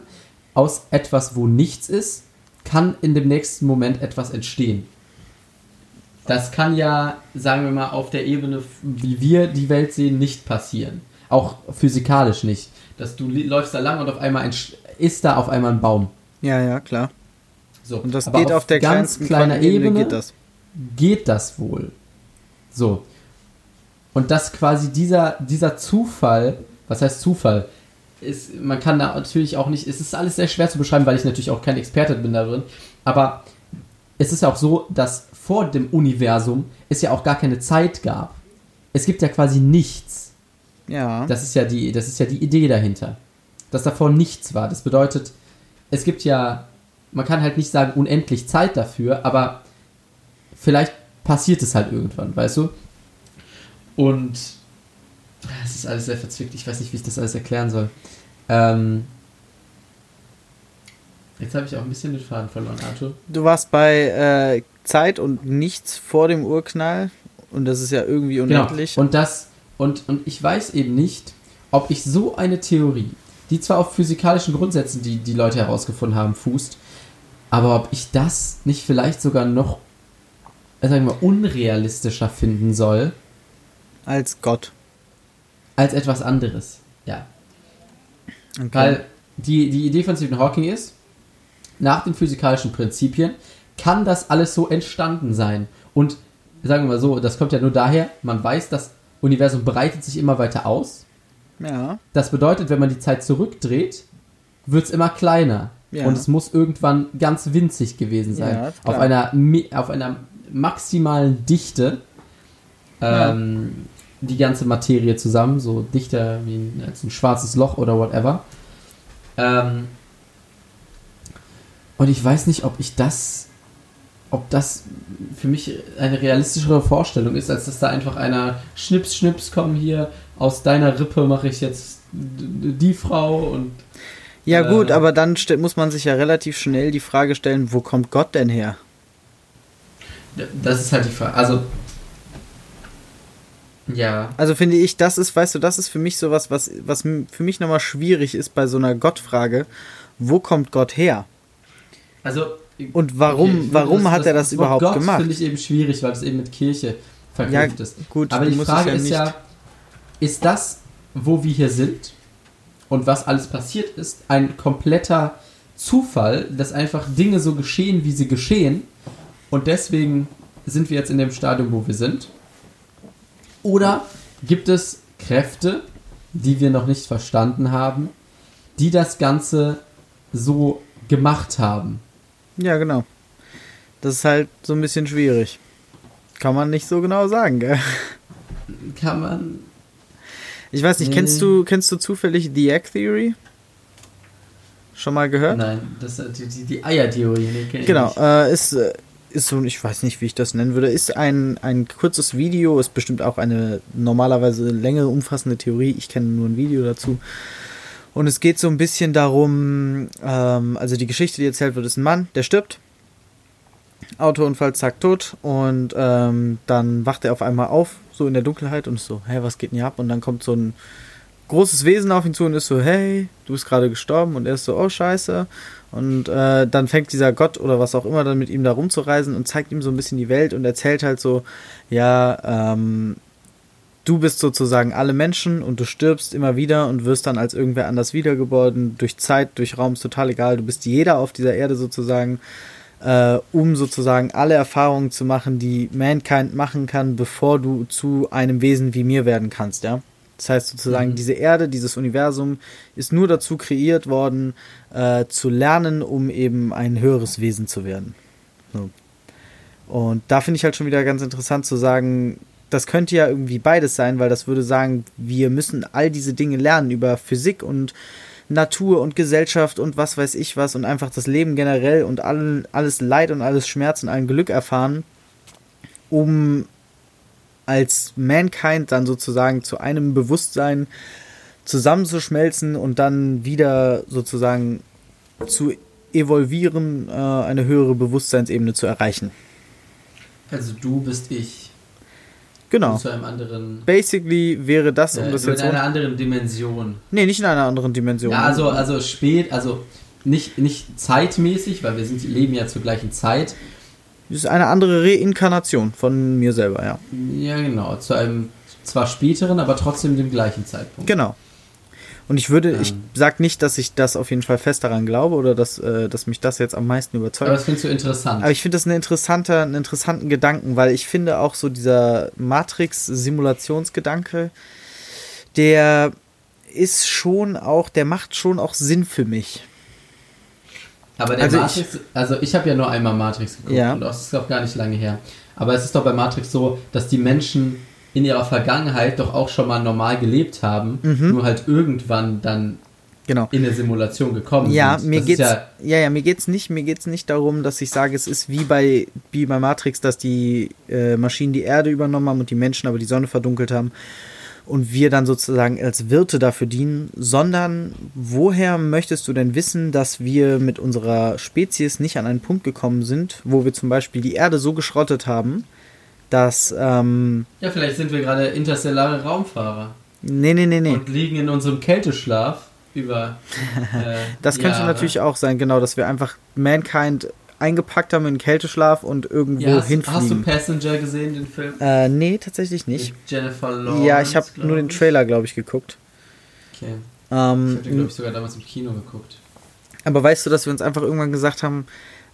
Speaker 1: aus etwas, wo nichts ist, kann in dem nächsten Moment etwas entstehen. Das kann ja, sagen wir mal, auf der Ebene, wie wir die Welt sehen, nicht passieren. Auch physikalisch nicht. Dass du läufst da lang und auf einmal ist da auf einmal ein Baum.
Speaker 2: Ja, ja, klar.
Speaker 1: So.
Speaker 2: Und das geht auf, auf der ganz kleinen Ebene, Ebene
Speaker 1: geht das. Geht das wohl. So. Und dass quasi dieser, dieser Zufall, was heißt Zufall? Ist, man kann da natürlich auch nicht, es ist alles sehr schwer zu beschreiben, weil ich natürlich auch kein Experte bin darin. Aber es ist ja auch so, dass vor dem Universum es ja auch gar keine Zeit gab. Es gibt ja quasi nichts.
Speaker 2: Ja.
Speaker 1: Das ist ja die, das ist ja die Idee dahinter. Dass davor nichts war. Das bedeutet, es gibt ja, man kann halt nicht sagen unendlich Zeit dafür, aber vielleicht passiert es halt irgendwann, weißt du? Und es ist alles sehr verzwickt. Ich weiß nicht, wie ich das alles erklären soll. Ähm, jetzt habe ich auch ein bisschen den Faden verloren, Arthur.
Speaker 2: Du warst bei äh, Zeit und nichts vor dem Urknall und das ist ja irgendwie genau. unendlich.
Speaker 1: Genau. Und das und, und ich weiß eben nicht, ob ich so eine Theorie, die zwar auf physikalischen Grundsätzen, die die Leute herausgefunden haben, fußt, aber ob ich das nicht vielleicht sogar noch, sagen wir mal, unrealistischer finden soll.
Speaker 2: Als Gott.
Speaker 1: Als etwas anderes, ja. Okay. Weil die, die Idee von Stephen Hawking ist, nach den physikalischen Prinzipien kann das alles so entstanden sein. Und sagen wir mal so, das kommt ja nur daher, man weiß, das Universum breitet sich immer weiter aus.
Speaker 2: Ja.
Speaker 1: Das bedeutet, wenn man die Zeit zurückdreht, wird es immer kleiner. Ja. Und es muss irgendwann ganz winzig gewesen sein. Ja, auf, einer, auf einer maximalen Dichte. Ähm, ja. Die ganze Materie zusammen, so dichter wie ein, als ein schwarzes Loch oder whatever. Ähm, und ich weiß nicht, ob ich das, ob das für mich eine realistischere Vorstellung ist, als dass da einfach einer Schnips, Schnips, komm hier, aus deiner Rippe mache ich jetzt die Frau und.
Speaker 2: Ja, äh, gut, aber dann muss man sich ja relativ schnell die Frage stellen, wo kommt Gott denn her?
Speaker 1: Das ist halt die Frage. Also. Ja.
Speaker 2: Also finde ich, das ist, weißt du, das ist für mich sowas, was, was für mich nochmal schwierig ist bei so einer Gottfrage. Wo kommt Gott her?
Speaker 1: Also.
Speaker 2: Und warum, okay, warum das, hat das, er das, das überhaupt Gott gemacht?
Speaker 1: finde ich eben schwierig, weil es eben mit Kirche verknüpft
Speaker 2: ja,
Speaker 1: ist.
Speaker 2: Gut,
Speaker 1: Aber die Frage ja ist ja, ist das, wo wir hier sind und was alles passiert ist, ein kompletter Zufall, dass einfach Dinge so geschehen, wie sie geschehen und deswegen sind wir jetzt in dem Stadium, wo wir sind? Oder gibt es Kräfte, die wir noch nicht verstanden haben, die das Ganze so gemacht haben?
Speaker 2: Ja, genau. Das ist halt so ein bisschen schwierig. Kann man nicht so genau sagen, gell?
Speaker 1: Kann man
Speaker 2: ich weiß nicht, kennst du, kennst du zufällig The Egg Theory? Schon mal gehört?
Speaker 1: Nein, das ist die, die Eier-Theorie.
Speaker 2: Nee, genau, äh, ist, äh, ist so, ich weiß nicht, wie ich das nennen würde, ist ein, ein kurzes Video, ist bestimmt auch eine normalerweise längere, umfassende Theorie. Ich kenne nur ein Video dazu. Und es geht so ein bisschen darum, ähm, also die Geschichte, die erzählt wird, ist ein Mann, der stirbt. Autounfall, zack, tot. Und ähm, dann wacht er auf einmal auf, so in der Dunkelheit und ist so, hey, was geht denn hier ab? Und dann kommt so ein großes Wesen auf ihn zu und ist so, hey, du bist gerade gestorben. Und er ist so, oh, scheiße. Und äh, dann fängt dieser Gott oder was auch immer dann mit ihm da rumzureisen und zeigt ihm so ein bisschen die Welt und erzählt halt so, ja, ähm, du bist sozusagen alle Menschen und du stirbst immer wieder und wirst dann als irgendwer anders wiedergeboren, durch Zeit, durch Raum, ist total egal. Du bist jeder auf dieser Erde sozusagen äh, um sozusagen alle Erfahrungen zu machen, die Mankind machen kann, bevor du zu einem Wesen wie mir werden kannst, ja. Das heißt sozusagen, mhm. diese Erde, dieses Universum ist nur dazu kreiert worden, äh, zu lernen, um eben ein höheres Wesen zu werden. So. Und da finde ich halt schon wieder ganz interessant zu sagen, das könnte ja irgendwie beides sein, weil das würde sagen, wir müssen all diese Dinge lernen über Physik und Natur und Gesellschaft und was weiß ich was und einfach das Leben generell und all, alles Leid und alles Schmerz und allen Glück erfahren, um als Mankind dann sozusagen zu einem Bewusstsein zusammenzuschmelzen und dann wieder sozusagen zu evolvieren, äh, eine höhere Bewusstseinsebene zu erreichen.
Speaker 1: Also du bist ich.
Speaker 2: Genau.
Speaker 1: Zu einem anderen.
Speaker 2: Basically wäre das,
Speaker 1: um äh, das jetzt. In einer anderen Dimension.
Speaker 2: Nee, nicht in einer anderen Dimension.
Speaker 1: Ja, also, also spät, also nicht, nicht zeitmäßig, weil wir sind, leben ja zur gleichen Zeit.
Speaker 2: Das ist eine andere Reinkarnation von mir selber, ja.
Speaker 1: Ja, genau. Zu einem zwar späteren, aber trotzdem dem gleichen Zeitpunkt.
Speaker 2: Genau. Und ich würde, ähm. ich sag nicht, dass ich das auf jeden Fall fest daran glaube oder dass, äh, dass mich das jetzt am meisten überzeugt.
Speaker 1: Aber das findest du interessant.
Speaker 2: Aber ich finde das eine interessante, einen interessanten Gedanken, weil ich finde auch so dieser Matrix-Simulationsgedanke, der ist schon auch, der macht schon auch Sinn für mich.
Speaker 1: Aber der also Matrix, ich, also ich habe ja nur einmal Matrix geguckt ja. und das ist auch gar nicht lange her. Aber es ist doch bei Matrix so, dass die Menschen in ihrer Vergangenheit doch auch schon mal normal gelebt haben, mhm. nur halt irgendwann dann genau. in eine Simulation gekommen
Speaker 2: ja, sind. Mir geht's, ja, ja, ja, mir geht's nicht, mir geht's nicht darum, dass ich sage, es ist wie bei, wie bei Matrix, dass die äh, Maschinen die Erde übernommen haben und die Menschen aber die Sonne verdunkelt haben und wir dann sozusagen als Wirte dafür dienen, sondern woher möchtest du denn wissen, dass wir mit unserer Spezies nicht an einen Punkt gekommen sind, wo wir zum Beispiel die Erde so geschrottet haben, dass. Ähm,
Speaker 1: ja, vielleicht sind wir gerade interstellare Raumfahrer.
Speaker 2: Nee, nee, nee, nee.
Speaker 1: Und liegen in unserem Kälteschlaf über.
Speaker 2: Äh, das könnte Jahre. natürlich auch sein, genau, dass wir einfach Mankind eingepackt haben in Kälteschlaf und irgendwo ja, hast, hinfliegen.
Speaker 1: Hast du Passenger gesehen, den Film?
Speaker 2: Äh, nee, tatsächlich nicht. Mit Jennifer Lawrence. Ja, ich habe nur den Trailer, glaube ich, geguckt.
Speaker 1: Okay. Ähm, ich habe den, glaube ich, sogar damals im Kino geguckt.
Speaker 2: Aber weißt du, dass wir uns einfach irgendwann gesagt haben,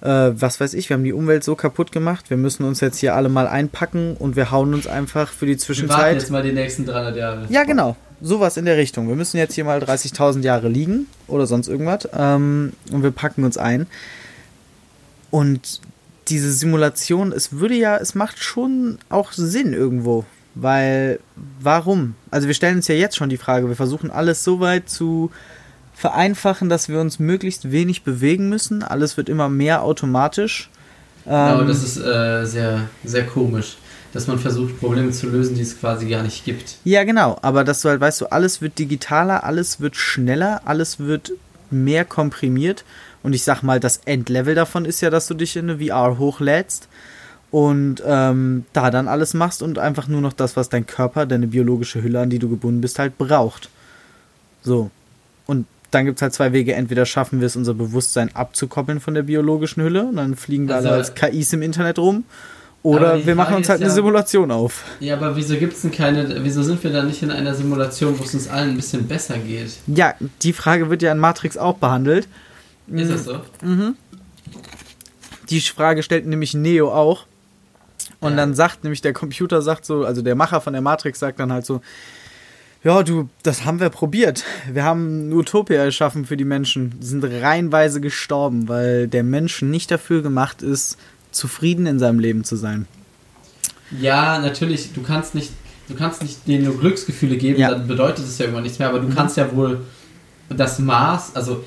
Speaker 2: äh, was weiß ich, wir haben die Umwelt so kaputt gemacht, wir müssen uns jetzt hier alle mal einpacken und wir hauen uns einfach für die Zwischenzeit. Wir warten
Speaker 1: jetzt mal die nächsten 300 Jahre.
Speaker 2: Ja, genau. Sowas in der Richtung. Wir müssen jetzt hier mal 30.000 Jahre liegen oder sonst irgendwas ähm, und wir packen uns ein. Und diese Simulation, es würde ja, es macht schon auch Sinn irgendwo. Weil, warum? Also wir stellen uns ja jetzt schon die Frage, wir versuchen alles so weit zu vereinfachen, dass wir uns möglichst wenig bewegen müssen. Alles wird immer mehr automatisch.
Speaker 1: Genau, ähm, das ist äh, sehr, sehr komisch, dass man versucht, Probleme zu lösen, die es quasi gar nicht gibt.
Speaker 2: Ja, genau, aber dass du halt weißt, du, alles wird digitaler, alles wird schneller, alles wird mehr komprimiert. Und ich sag mal, das Endlevel davon ist ja, dass du dich in eine VR hochlädst und ähm, da dann alles machst und einfach nur noch das, was dein Körper, deine biologische Hülle, an die du gebunden bist, halt braucht. So. Und dann gibt es halt zwei Wege. Entweder schaffen wir es, unser Bewusstsein abzukoppeln von der biologischen Hülle und dann fliegen wir also, alle als KIs im Internet rum. Oder wir machen uns halt eine ja, Simulation auf.
Speaker 1: Ja, aber wieso gibt's denn keine, wieso sind wir da nicht in einer Simulation, wo es uns allen ein bisschen besser geht?
Speaker 2: Ja, die Frage wird ja in Matrix auch behandelt.
Speaker 1: Ist das so?
Speaker 2: Mhm. Die Frage stellt nämlich Neo auch. Und ja. dann sagt nämlich der Computer, sagt so, also der Macher von der Matrix sagt dann halt so, ja, du, das haben wir probiert. Wir haben eine Utopia erschaffen für die Menschen. Die sind reihenweise gestorben, weil der Mensch nicht dafür gemacht ist, zufrieden in seinem Leben zu sein.
Speaker 1: Ja, natürlich, du kannst nicht, du kannst nicht denen nur Glücksgefühle geben, ja. dann bedeutet es ja irgendwann nichts mehr, aber du mhm. kannst ja wohl das Maß, also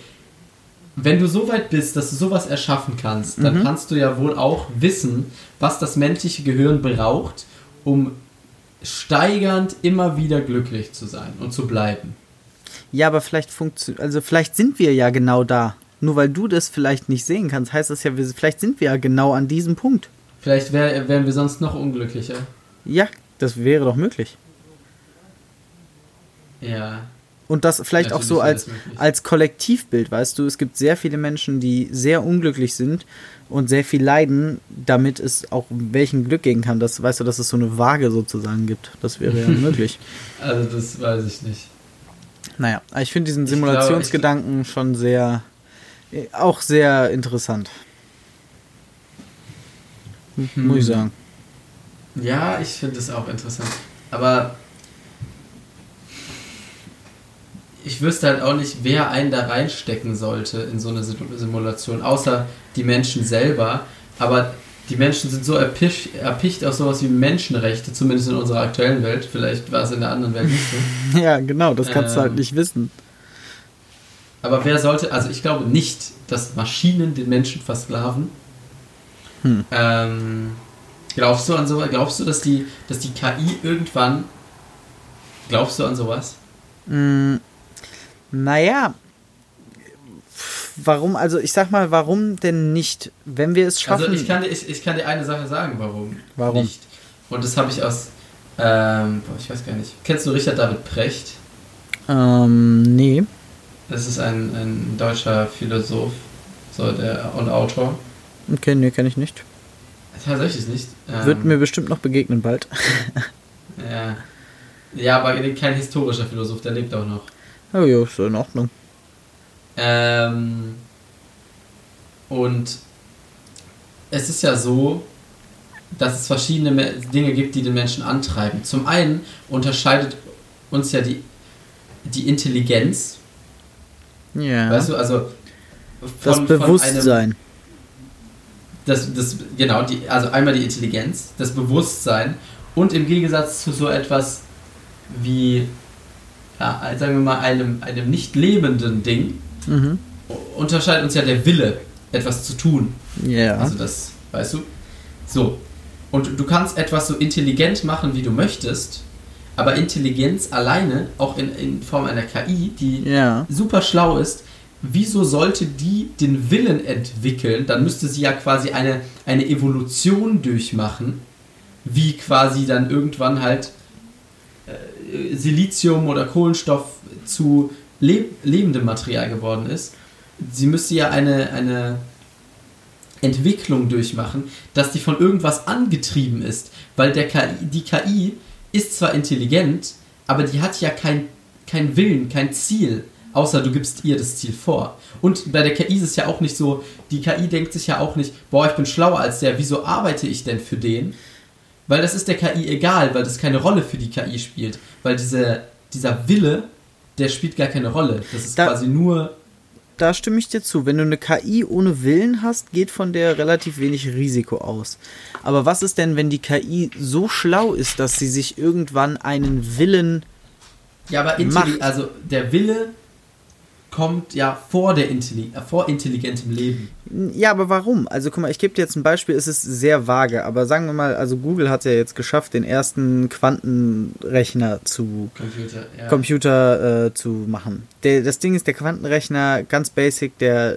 Speaker 1: wenn du so weit bist, dass du sowas erschaffen kannst, dann mhm. kannst du ja wohl auch wissen, was das menschliche Gehirn braucht, um steigernd immer wieder glücklich zu sein und zu bleiben.
Speaker 2: Ja, aber vielleicht funktioniert, also vielleicht sind wir ja genau da. Nur weil du das vielleicht nicht sehen kannst, heißt das ja, vielleicht sind wir ja genau an diesem Punkt.
Speaker 1: Vielleicht wär, wären wir sonst noch unglücklicher.
Speaker 2: Ja, das wäre doch möglich.
Speaker 1: Ja.
Speaker 2: Und das vielleicht Natürlich auch so als, als Kollektivbild, weißt du, es gibt sehr viele Menschen, die sehr unglücklich sind und sehr viel leiden, damit es auch welchen Glück gehen kann. Das weißt du, dass es so eine Waage sozusagen gibt. Das wäre ja möglich.
Speaker 1: Also das weiß ich nicht.
Speaker 2: Naja, ich finde diesen Simulationsgedanken schon sehr, auch sehr interessant. Hm. Muss ich sagen.
Speaker 1: Ja, ich finde es auch interessant. Aber ich wüsste halt auch nicht, wer einen da reinstecken sollte in so eine Simulation, außer die Menschen selber. Aber die Menschen sind so erpicht, erpicht auf sowas wie Menschenrechte, zumindest in unserer aktuellen Welt. Vielleicht war es in der anderen Welt nicht
Speaker 2: so. ja, genau, das kannst ähm, du halt ähm, nicht wissen.
Speaker 1: Aber wer sollte, also ich glaube nicht, dass Maschinen den Menschen versklaven. Hm. Ähm, glaubst du an sowas? Glaubst du, dass die, dass die KI irgendwann. Glaubst du an sowas?
Speaker 2: Mm, naja. Warum, also ich sag mal, warum denn nicht, wenn wir es schaffen?
Speaker 1: Also ich kann dir, ich, ich kann dir eine Sache sagen, warum.
Speaker 2: Warum?
Speaker 1: Nicht. Und das habe ich aus, ähm, ich weiß gar nicht. Kennst du Richard David Precht?
Speaker 2: Ähm, nee.
Speaker 1: Das ist ein, ein deutscher Philosoph so der, und Autor.
Speaker 2: Okay, nee, kenne ich nicht.
Speaker 1: Tatsächlich nicht.
Speaker 2: Ähm, Wird mir bestimmt noch begegnen bald.
Speaker 1: ja. Ja, aber kein historischer Philosoph, der lebt auch noch.
Speaker 2: Oh ja, ist in Ordnung.
Speaker 1: Ähm, und es ist ja so, dass es verschiedene Dinge gibt, die den Menschen antreiben. Zum einen unterscheidet uns ja die, die Intelligenz.
Speaker 2: Ja.
Speaker 1: Weißt du, also
Speaker 2: von, das Bewusstsein. Einem,
Speaker 1: das, das, genau, die, also einmal die Intelligenz, das Bewusstsein und im Gegensatz zu so etwas wie, ja, sagen wir mal, einem, einem nicht lebenden Ding, mhm. unterscheidet uns ja der Wille, etwas zu tun.
Speaker 2: Ja. Yeah.
Speaker 1: Also das, weißt du? So. Und du kannst etwas so intelligent machen, wie du möchtest, aber Intelligenz alleine, auch in, in Form einer KI, die
Speaker 2: yeah.
Speaker 1: super schlau ist, wieso sollte die den Willen entwickeln? Dann müsste sie ja quasi eine, eine Evolution durchmachen, wie quasi dann irgendwann halt Silizium oder Kohlenstoff zu leb lebendem Material geworden ist. Sie müsste ja eine, eine Entwicklung durchmachen, dass die von irgendwas angetrieben ist, weil der KI, die KI ist zwar intelligent, aber die hat ja kein, kein Willen, kein Ziel außer du gibst ihr das Ziel vor. Und bei der KI ist es ja auch nicht so, die KI denkt sich ja auch nicht, boah, ich bin schlauer als der, wieso arbeite ich denn für den? Weil das ist der KI egal, weil das keine Rolle für die KI spielt. Weil diese, dieser Wille, der spielt gar keine Rolle. Das ist da, quasi nur.
Speaker 2: Da stimme ich dir zu. Wenn du eine KI ohne Willen hast, geht von der relativ wenig Risiko aus. Aber was ist denn, wenn die KI so schlau ist, dass sie sich irgendwann einen Willen.
Speaker 1: Ja, aber macht? also der Wille kommt ja vor, der Intelli äh, vor intelligentem Leben.
Speaker 2: Ja, aber warum? Also guck mal, ich gebe dir jetzt ein Beispiel, es ist sehr vage, aber sagen wir mal, also Google hat ja jetzt geschafft, den ersten Quantenrechner zu
Speaker 1: Computer, ja.
Speaker 2: Computer äh, zu machen. Der, das Ding ist, der Quantenrechner, ganz basic, der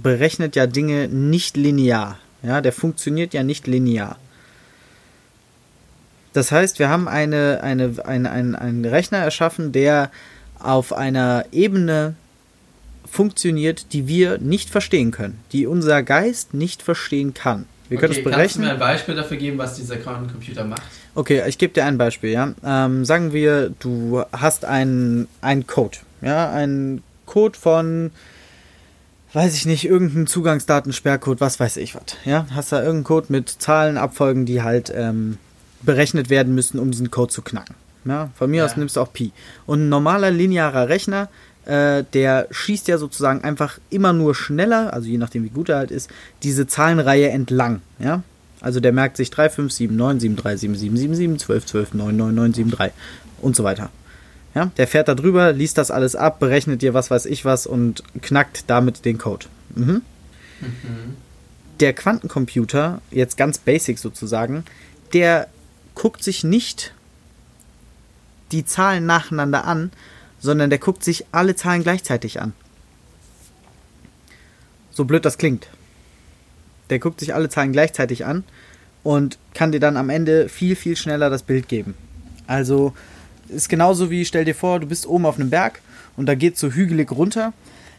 Speaker 2: berechnet ja Dinge nicht linear. Ja, der funktioniert ja nicht linear. Das heißt, wir haben eine, eine, eine, einen, einen Rechner erschaffen, der auf einer Ebene funktioniert, die wir nicht verstehen können, die unser Geist nicht verstehen kann. Wir okay, können es berechnen. Kannst du
Speaker 1: mir ein Beispiel dafür geben, was dieser Quantencomputer macht?
Speaker 2: Okay, ich gebe dir ein Beispiel. Ja, ähm, sagen wir, du hast einen, einen Code, ja, einen Code von, weiß ich nicht, irgendeinen Zugangsdatensperrcode, was weiß ich was. Ja, hast da irgendeinen Code mit Zahlenabfolgen, die halt ähm, berechnet werden müssen, um diesen Code zu knacken. Ja, von mir ja. aus nimmst du auch Pi. Und ein normaler linearer Rechner äh, der schießt ja sozusagen einfach immer nur schneller, also je nachdem wie gut er halt ist, diese Zahlenreihe entlang. Ja? Also der merkt sich 3, 5, 7, 9, 7, 3, 7, 7, 7, 7, 12, 12, 9, 9, 9, 7, 3 und so weiter. Ja? Der fährt da drüber, liest das alles ab, berechnet dir was weiß ich was und knackt damit den Code. Mhm. Mhm. Der Quantencomputer, jetzt ganz basic sozusagen, der guckt sich nicht die Zahlen nacheinander an, sondern der guckt sich alle Zahlen gleichzeitig an. So blöd das klingt. Der guckt sich alle Zahlen gleichzeitig an und kann dir dann am Ende viel, viel schneller das Bild geben. Also ist genauso wie, stell dir vor, du bist oben auf einem Berg und da geht so hügelig runter.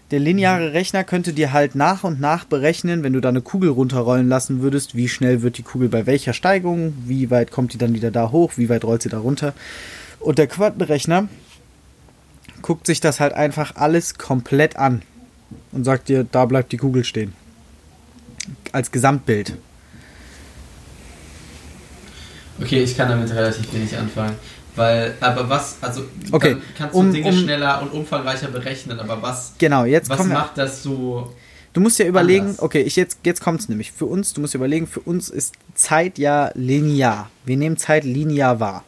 Speaker 2: Der lineare Rechner könnte dir halt nach und nach berechnen, wenn du da eine Kugel runterrollen lassen würdest, wie schnell wird die Kugel bei welcher Steigung, wie weit kommt die dann wieder da hoch, wie weit rollt sie da runter. Und der Quantenrechner guckt sich das halt einfach alles komplett an und sagt dir, da bleibt die Kugel stehen. Als Gesamtbild.
Speaker 1: Okay, ich kann damit relativ wenig anfangen. Weil, aber was, also
Speaker 2: okay,
Speaker 1: kannst du um, Dinge um, schneller und umfangreicher berechnen, aber was,
Speaker 2: genau, jetzt
Speaker 1: was macht das so.
Speaker 2: Du musst ja überlegen, anders? okay, ich jetzt, jetzt kommt es nämlich. Für uns, du musst überlegen, für uns ist Zeit ja linear. Wir nehmen Zeit linear wahr.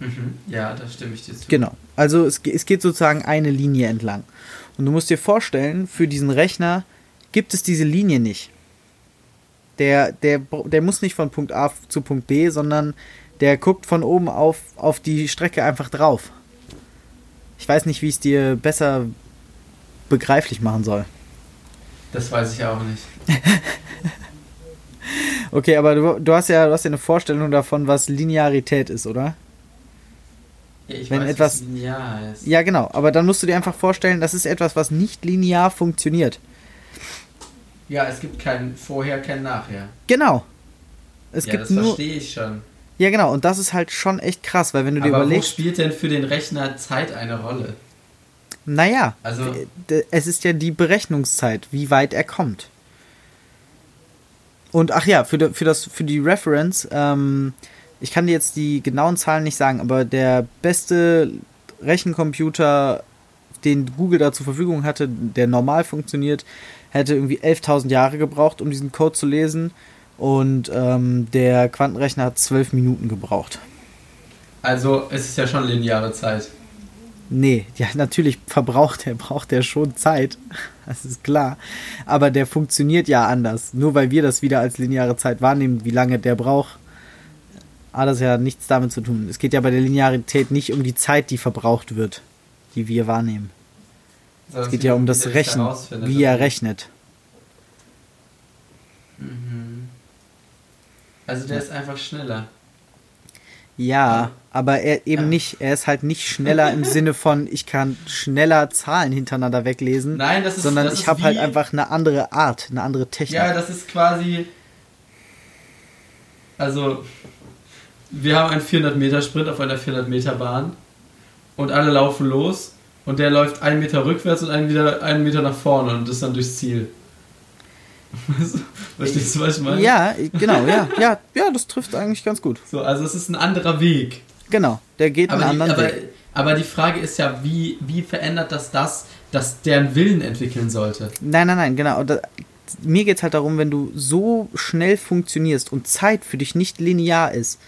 Speaker 1: Mhm. Ja, da stimme ich dir zu.
Speaker 2: Genau. Also es, es geht sozusagen eine Linie entlang. Und du musst dir vorstellen, für diesen Rechner gibt es diese Linie nicht. Der, der, der muss nicht von Punkt A zu Punkt B, sondern der guckt von oben auf, auf die Strecke einfach drauf. Ich weiß nicht, wie ich es dir besser begreiflich machen soll.
Speaker 1: Das weiß ich auch nicht.
Speaker 2: okay, aber du, du, hast ja, du hast ja eine Vorstellung davon, was Linearität ist, oder?
Speaker 1: Ja, ich Wenn weiß,
Speaker 2: etwas was linear ist. Ja, genau. Aber dann musst du dir einfach vorstellen, das ist etwas, was nicht linear funktioniert.
Speaker 1: Ja, es gibt kein Vorher, kein Nachher.
Speaker 2: Genau.
Speaker 1: Es ja, gibt das nur... verstehe ich schon.
Speaker 2: Ja, genau. Und das ist halt schon echt krass, weil wenn du dir Aber überlegst...
Speaker 1: wo spielt denn für den Rechner Zeit eine Rolle?
Speaker 2: Naja, also, es ist ja die Berechnungszeit, wie weit er kommt. Und ach ja, für, für, das, für die Reference, ähm, ich kann dir jetzt die genauen Zahlen nicht sagen, aber der beste Rechencomputer, den Google da zur Verfügung hatte, der normal funktioniert, hätte irgendwie 11.000 Jahre gebraucht, um diesen Code zu lesen. Und ähm, der Quantenrechner hat 12 Minuten gebraucht.
Speaker 1: Also es ist ja schon lineare Zeit.
Speaker 2: Nee, ja, natürlich verbraucht er, braucht er schon Zeit. Das ist klar. Aber der funktioniert ja anders. Nur weil wir das wieder als lineare Zeit wahrnehmen, wie lange der braucht, hat das ja nichts damit zu tun. Es geht ja bei der Linearität nicht um die Zeit, die verbraucht wird, die wir wahrnehmen. So, es geht ja um das Rechnen, wie er rechnet.
Speaker 1: Mhm. Also der ist einfach schneller.
Speaker 2: Ja, aber er eben ja. nicht. Er ist halt nicht schneller im Sinne von, ich kann schneller Zahlen hintereinander weglesen.
Speaker 1: Nein, das ist
Speaker 2: Sondern das ich habe halt einfach eine andere Art, eine andere Technik.
Speaker 1: Ja, das ist quasi. Also, wir haben einen 400-Meter-Sprint auf einer 400-Meter-Bahn und alle laufen los und der läuft einen Meter rückwärts und einen, wieder einen Meter nach vorne und ist dann durchs Ziel. Verstehst du, was ich meine?
Speaker 2: Ja, genau, ja, ja, ja, das trifft eigentlich ganz gut.
Speaker 1: So, also es ist ein anderer Weg.
Speaker 2: Genau, der geht aber einen die, anderen
Speaker 1: aber,
Speaker 2: Weg.
Speaker 1: Aber die Frage ist ja, wie, wie verändert das das, dass der einen Willen entwickeln sollte?
Speaker 2: Nein, nein, nein, genau. Da, mir geht es halt darum, wenn du so schnell funktionierst und Zeit für dich nicht linear ist,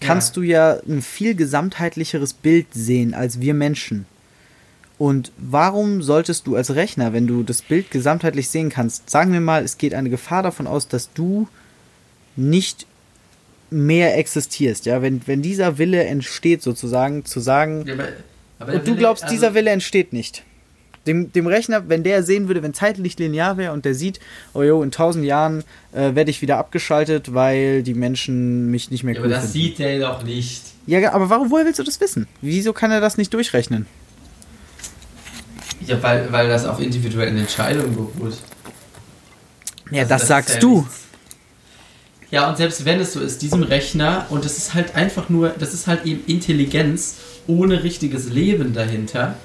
Speaker 2: kannst ja. du ja ein viel gesamtheitlicheres Bild sehen als wir Menschen. Und warum solltest du als Rechner, wenn du das Bild gesamtheitlich sehen kannst, sagen wir mal, es geht eine Gefahr davon aus, dass du nicht mehr existierst, ja, wenn, wenn dieser Wille entsteht, sozusagen, zu sagen, ja, aber, aber und du glaubst, also dieser Wille entsteht nicht. Dem, dem Rechner, wenn der sehen würde, wenn Zeit nicht linear wäre und der sieht, oh jo, in tausend Jahren äh, werde ich wieder abgeschaltet, weil die Menschen mich nicht mehr
Speaker 1: ja, cool Aber das finden. sieht der doch nicht.
Speaker 2: Ja, aber warum, woher willst du das wissen? Wieso kann er das nicht durchrechnen?
Speaker 1: Ja, weil, weil das auf individuellen Entscheidungen beruht.
Speaker 2: Ja, also das, das, sagst ja du. Nichts.
Speaker 1: Ja, und selbst wenn es so ist, diesem Rechner, und das ist halt einfach nur, das ist halt eben Intelligenz ohne richtiges Leben dahinter,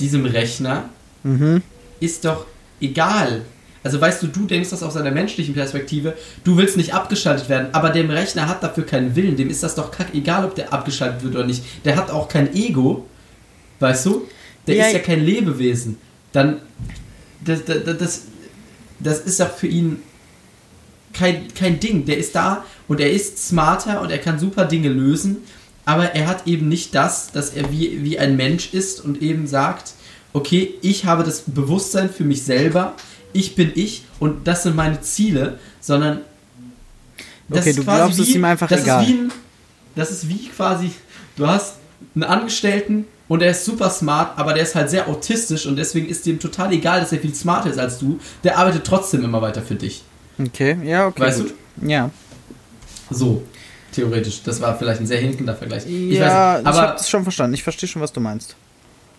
Speaker 1: diesem Rechner, mhm. ist doch egal. Also weißt du, du denkst das aus einer menschlichen Perspektive, du willst nicht abgeschaltet werden, aber dem Rechner hat dafür keinen Willen, dem ist das doch kack, egal ob der abgeschaltet wird oder nicht. Der hat auch kein Ego, weißt du? Der ja, ist ja kein Lebewesen. Dann, das, das, das, das ist doch für ihn kein, kein Ding. Der ist da und er ist smarter und er kann super Dinge lösen, aber er hat eben nicht das, dass er wie, wie ein Mensch ist und eben sagt, okay, ich habe das Bewusstsein für mich selber, ich bin ich und das sind meine Ziele, sondern
Speaker 2: das okay, ist du glaubst, es ihm einfach
Speaker 1: das
Speaker 2: egal.
Speaker 1: Ist wie ein, das ist wie quasi, du hast einen Angestellten, und er ist super smart, aber der ist halt sehr autistisch und deswegen ist dem total egal, dass er viel smarter ist als du. Der arbeitet trotzdem immer weiter für dich.
Speaker 2: Okay, ja, okay.
Speaker 1: Weißt gut.
Speaker 2: du? Ja.
Speaker 1: So, theoretisch. Das war vielleicht ein sehr hinkender Vergleich.
Speaker 2: Ich ja, weiß, aber ich habe es schon verstanden. Ich verstehe schon, was du meinst.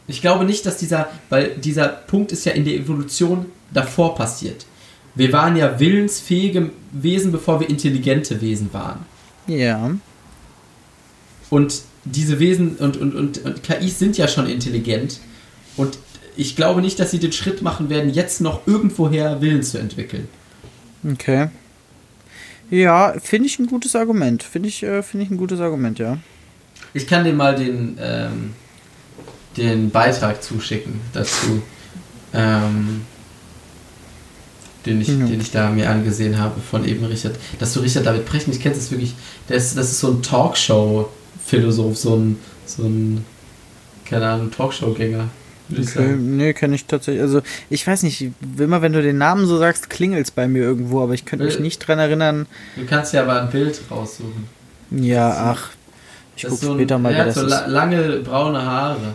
Speaker 1: Ich glaube nicht, dass dieser, weil dieser Punkt ist ja in der Evolution davor passiert. Wir waren ja willensfähige Wesen, bevor wir intelligente Wesen waren.
Speaker 2: Ja.
Speaker 1: Und diese Wesen und, und, und, und KIs sind ja schon intelligent. Und ich glaube nicht, dass sie den Schritt machen werden, jetzt noch irgendwoher Willen zu entwickeln.
Speaker 2: Okay. Ja, finde ich ein gutes Argument. Finde ich, äh, find ich ein gutes Argument, ja.
Speaker 1: Ich kann dir mal den, ähm, den Beitrag zuschicken dazu, ähm, den, ich, ja. den ich da mir angesehen habe von eben Richard. Dass du Richard David Brecht nicht kennst, ist wirklich, das, das ist so ein Talkshow- Philosoph, so ein, so ein keine Ahnung, Talkshow-Gänger.
Speaker 2: Okay, nee, kenne ich tatsächlich. Also, ich weiß nicht, immer wenn du den Namen so sagst, klingelt es bei mir irgendwo, aber ich könnte mich nicht dran erinnern.
Speaker 1: Du kannst ja aber ein Bild raussuchen.
Speaker 2: Ja, ach. Ich gucke so später mal,
Speaker 1: wer das so ist. lange braune Haare.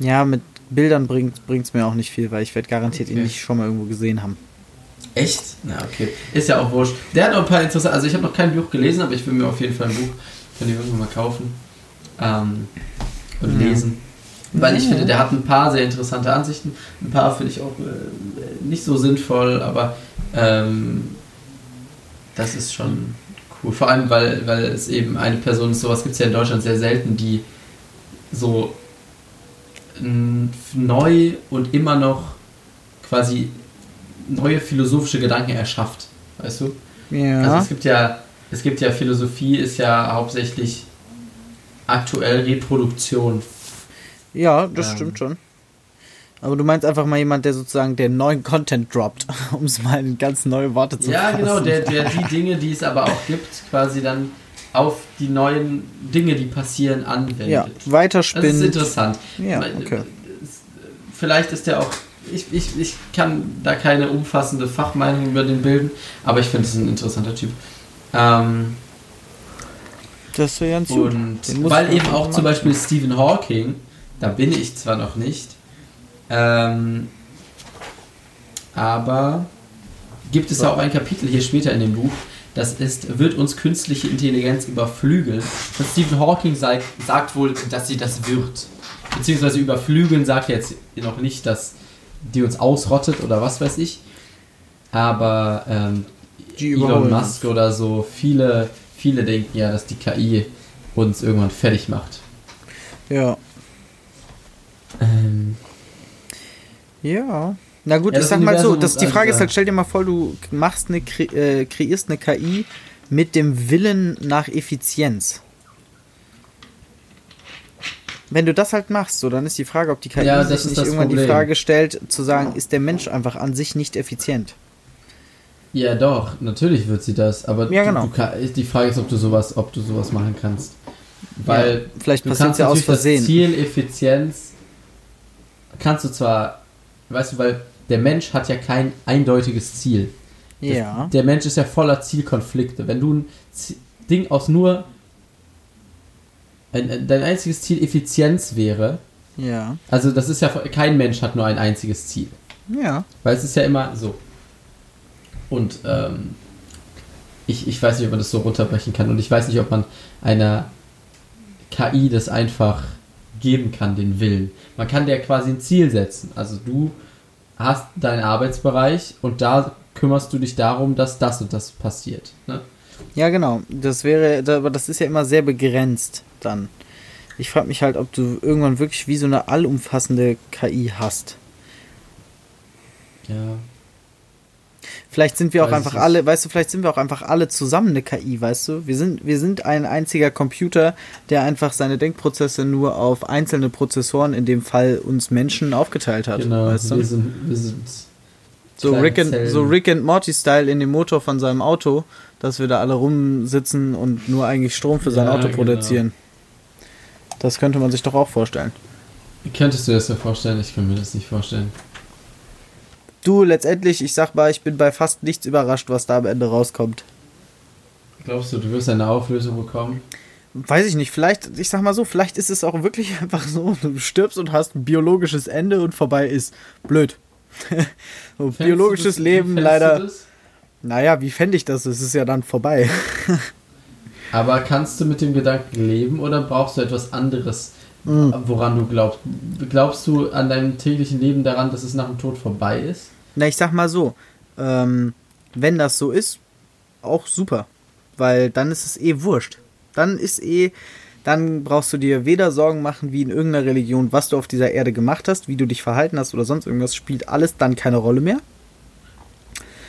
Speaker 2: Ja, mit Bildern bringt es mir auch nicht viel, weil ich werde garantiert okay. ihn nicht schon mal irgendwo gesehen haben.
Speaker 1: Echt? Na, okay. Ist ja auch wurscht. Der hat noch ein paar interessante. Also, ich habe noch kein Buch gelesen, aber ich will mir auf jeden Fall ein Buch von ihm irgendwann mal kaufen ähm, und ja. lesen. Weil ich finde, der hat ein paar sehr interessante Ansichten. Ein paar finde ich auch äh, nicht so sinnvoll, aber ähm, das ist schon cool. Vor allem, weil, weil es eben eine Person ist, sowas gibt es ja in Deutschland sehr selten, die so neu und immer noch quasi neue philosophische Gedanken erschafft. Weißt du? Ja. Also es gibt ja, es gibt ja Philosophie ist ja hauptsächlich aktuell Reproduktion
Speaker 2: ja, das ähm, stimmt schon. Aber du meinst einfach mal jemand, der sozusagen den neuen Content droppt, um es mal in ganz neue Worte zu
Speaker 1: Ja, genau, fassen. genau, der, der die Dinge, die es aber auch gibt, quasi dann auf die neuen Dinge, die passieren, anwendet. Ja,
Speaker 2: weiterspinnt. Das
Speaker 1: ist interessant.
Speaker 2: Ja, okay.
Speaker 1: Vielleicht ist der auch, ich, ich, ich kann da keine umfassende Fachmeinung über den bilden, aber ich finde es ein interessanter Typ. Ähm,
Speaker 2: das wäre ganz
Speaker 1: gut. Und weil eben auch zum Beispiel Stephen Hawking da bin ich zwar noch nicht, ähm, aber gibt es auch ein Kapitel hier später in dem Buch, das ist, wird uns künstliche Intelligenz überflügeln. Und Stephen Hawking sagt, sagt wohl, dass sie das wird. Beziehungsweise überflügeln sagt jetzt noch nicht, dass die uns ausrottet oder was weiß ich. Aber ähm, Elon Musk oder so, viele, viele denken ja, dass die KI uns irgendwann fertig macht.
Speaker 2: Ja. Ähm. Ja. Na gut, ja, ich sag mal so, das, die Frage ist halt, stell dir mal vor, du machst eine, äh, kreierst eine KI mit dem Willen nach Effizienz. Wenn du das halt machst, so, dann ist die Frage, ob die KI ja, sich nicht irgendwann Problem. die Frage stellt, zu sagen, ist der Mensch einfach an sich nicht effizient?
Speaker 1: Ja, doch, natürlich wird sie das, aber
Speaker 2: ja, genau.
Speaker 1: du, du, die Frage ist, ob du sowas, ob du sowas machen kannst. Weil ja,
Speaker 2: vielleicht passiert es ja aus Versehen.
Speaker 1: Das Ziel Effizienz kannst du zwar, weißt du, weil der Mensch hat ja kein eindeutiges Ziel. Das,
Speaker 2: ja.
Speaker 1: Der Mensch ist ja voller Zielkonflikte. Wenn du ein Ding aus nur ein, dein einziges Ziel Effizienz wäre,
Speaker 2: ja.
Speaker 1: Also das ist ja kein Mensch hat nur ein einziges Ziel.
Speaker 2: Ja.
Speaker 1: Weil es ist ja immer so. Und ähm, ich, ich weiß nicht, ob man das so runterbrechen kann. Und ich weiß nicht, ob man einer KI das einfach geben kann, den Willen. Man kann dir quasi ein Ziel setzen. Also du hast deinen Arbeitsbereich und da kümmerst du dich darum, dass das und das passiert. Ne?
Speaker 2: Ja, genau. Das wäre, aber das ist ja immer sehr begrenzt dann. Ich frage mich halt, ob du irgendwann wirklich wie so eine allumfassende KI hast.
Speaker 1: Ja,
Speaker 2: Vielleicht sind wir auch Weiß einfach alle, weißt du, vielleicht sind wir auch einfach alle zusammen eine KI, weißt du? Wir sind, wir sind ein einziger Computer, der einfach seine Denkprozesse nur auf einzelne Prozessoren, in dem Fall uns Menschen, aufgeteilt hat.
Speaker 1: Genau, weißt du? wir sind, wir sind
Speaker 2: so Rick, and, so Rick and Morty-Style in dem Motor von seinem Auto, dass wir da alle rumsitzen und nur eigentlich Strom für sein ja, Auto genau. produzieren. Genau. Das könnte man sich doch auch vorstellen.
Speaker 1: Könntest du das dir vorstellen? Ich kann mir das nicht vorstellen.
Speaker 2: Du, letztendlich, ich sag mal, ich bin bei fast nichts überrascht, was da am Ende rauskommt.
Speaker 1: Glaubst du, du wirst eine Auflösung bekommen?
Speaker 2: Weiß ich nicht, vielleicht, ich sag mal so, vielleicht ist es auch wirklich einfach so, du stirbst und hast ein biologisches Ende und vorbei ist. Blöd. so, biologisches das, Leben leider. Naja, wie fände ich das? Es ist ja dann vorbei.
Speaker 1: Aber kannst du mit dem Gedanken leben oder brauchst du etwas anderes, mhm. woran du glaubst? Glaubst du an deinem täglichen Leben daran, dass es nach dem Tod vorbei ist?
Speaker 2: Na, ich sag mal so, ähm, wenn das so ist, auch super. Weil dann ist es eh wurscht. Dann ist eh, dann brauchst du dir weder Sorgen machen, wie in irgendeiner Religion, was du auf dieser Erde gemacht hast, wie du dich verhalten hast oder sonst irgendwas, spielt alles dann keine Rolle mehr.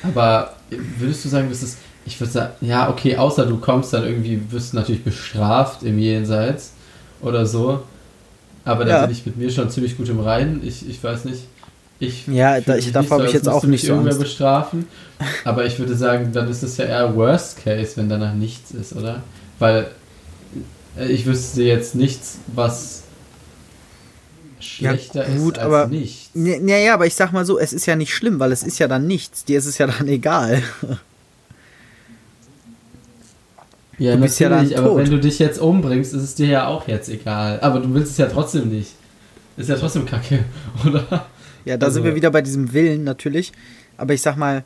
Speaker 1: Aber würdest du sagen, dass es, ich würde sagen, ja, okay, außer du kommst dann irgendwie, wirst du natürlich bestraft im Jenseits oder so. Aber da ja. bin ich mit mir schon ziemlich gut im Reinen. Ich, ich weiß nicht. Ich
Speaker 2: ja, da, ich, davor habe ich jetzt auch nicht so
Speaker 1: irgendwer bestrafen. Aber ich würde sagen, dann ist es ja eher Worst Case, wenn danach nichts ist, oder? Weil äh, ich wüsste jetzt nichts, was schlechter ja, gut, ist
Speaker 2: als aber, nichts. Ja, ja, aber ich sag mal so, es ist ja nicht schlimm, weil es ist ja dann nichts. Dir ist es ja dann egal.
Speaker 1: Ja, du bist ja dann aber tot. wenn du dich jetzt umbringst, ist es dir ja auch jetzt egal. Aber du willst es ja trotzdem nicht. Ist ja trotzdem kacke, oder?
Speaker 2: Ja, da also. sind wir wieder bei diesem Willen natürlich. Aber ich sag mal,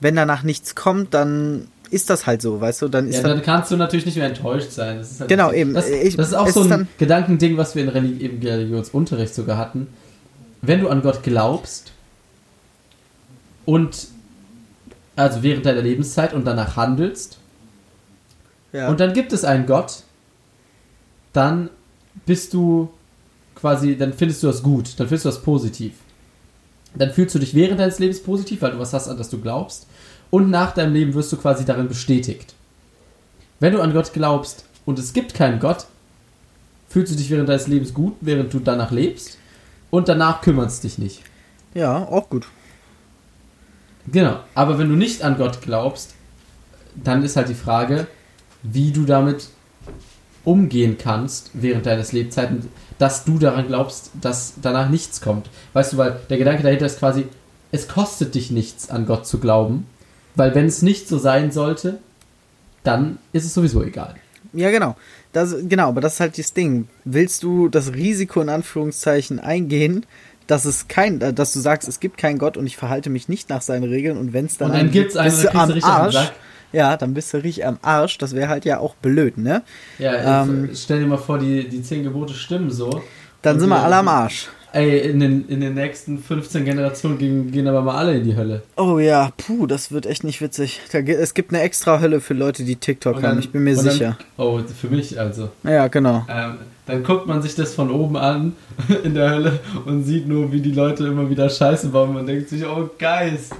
Speaker 2: wenn danach nichts kommt, dann ist das halt so, weißt du? Dann, ist
Speaker 1: ja, dann kannst du natürlich nicht mehr enttäuscht sein.
Speaker 2: Halt genau, eben.
Speaker 1: Das, ich, das ist auch so ein Gedankending, was wir in Religi Religionsunterricht sogar hatten. Wenn du an Gott glaubst und also während deiner Lebenszeit und danach handelst ja. und dann gibt es einen Gott, dann bist du quasi, dann findest du das gut, dann findest du das positiv. Dann fühlst du dich während deines Lebens positiv, weil du was hast, an das du glaubst und nach deinem Leben wirst du quasi darin bestätigt. Wenn du an Gott glaubst und es gibt keinen Gott, fühlst du dich während deines Lebens gut, während du danach lebst und danach kümmerst dich nicht.
Speaker 2: Ja, auch gut.
Speaker 1: Genau, aber wenn du nicht an Gott glaubst, dann ist halt die Frage, wie du damit umgehen kannst während deines Lebzeiten, dass du daran glaubst, dass danach nichts kommt. Weißt du, weil der Gedanke dahinter ist quasi, es kostet dich nichts, an Gott zu glauben. Weil wenn es nicht so sein sollte, dann ist es sowieso egal.
Speaker 2: Ja, genau. Das, genau, aber das ist halt das Ding. Willst du das Risiko in Anführungszeichen eingehen, dass es kein, äh, dass du sagst, es gibt keinen Gott und ich verhalte mich nicht nach seinen Regeln und wenn es dann, und dann
Speaker 1: gibt's einen, bist
Speaker 2: am Arsch. Ja, dann bist du richtig am Arsch. Das wäre halt ja auch blöd, ne?
Speaker 1: Ja, ähm, stell dir mal vor, die, die zehn Gebote stimmen so.
Speaker 2: Dann sind wir alle am Arsch.
Speaker 1: Ey, in den, in den nächsten 15 Generationen gehen, gehen aber mal alle in die Hölle.
Speaker 2: Oh ja, puh, das wird echt nicht witzig. Da, es gibt eine extra Hölle für Leute, die TikTok dann, haben, ich bin mir sicher.
Speaker 1: Dann, oh, für mich also.
Speaker 2: Ja, genau.
Speaker 1: Ähm, dann guckt man sich das von oben an in der Hölle und sieht nur, wie die Leute immer wieder Scheiße bauen. Man denkt sich, oh Geist.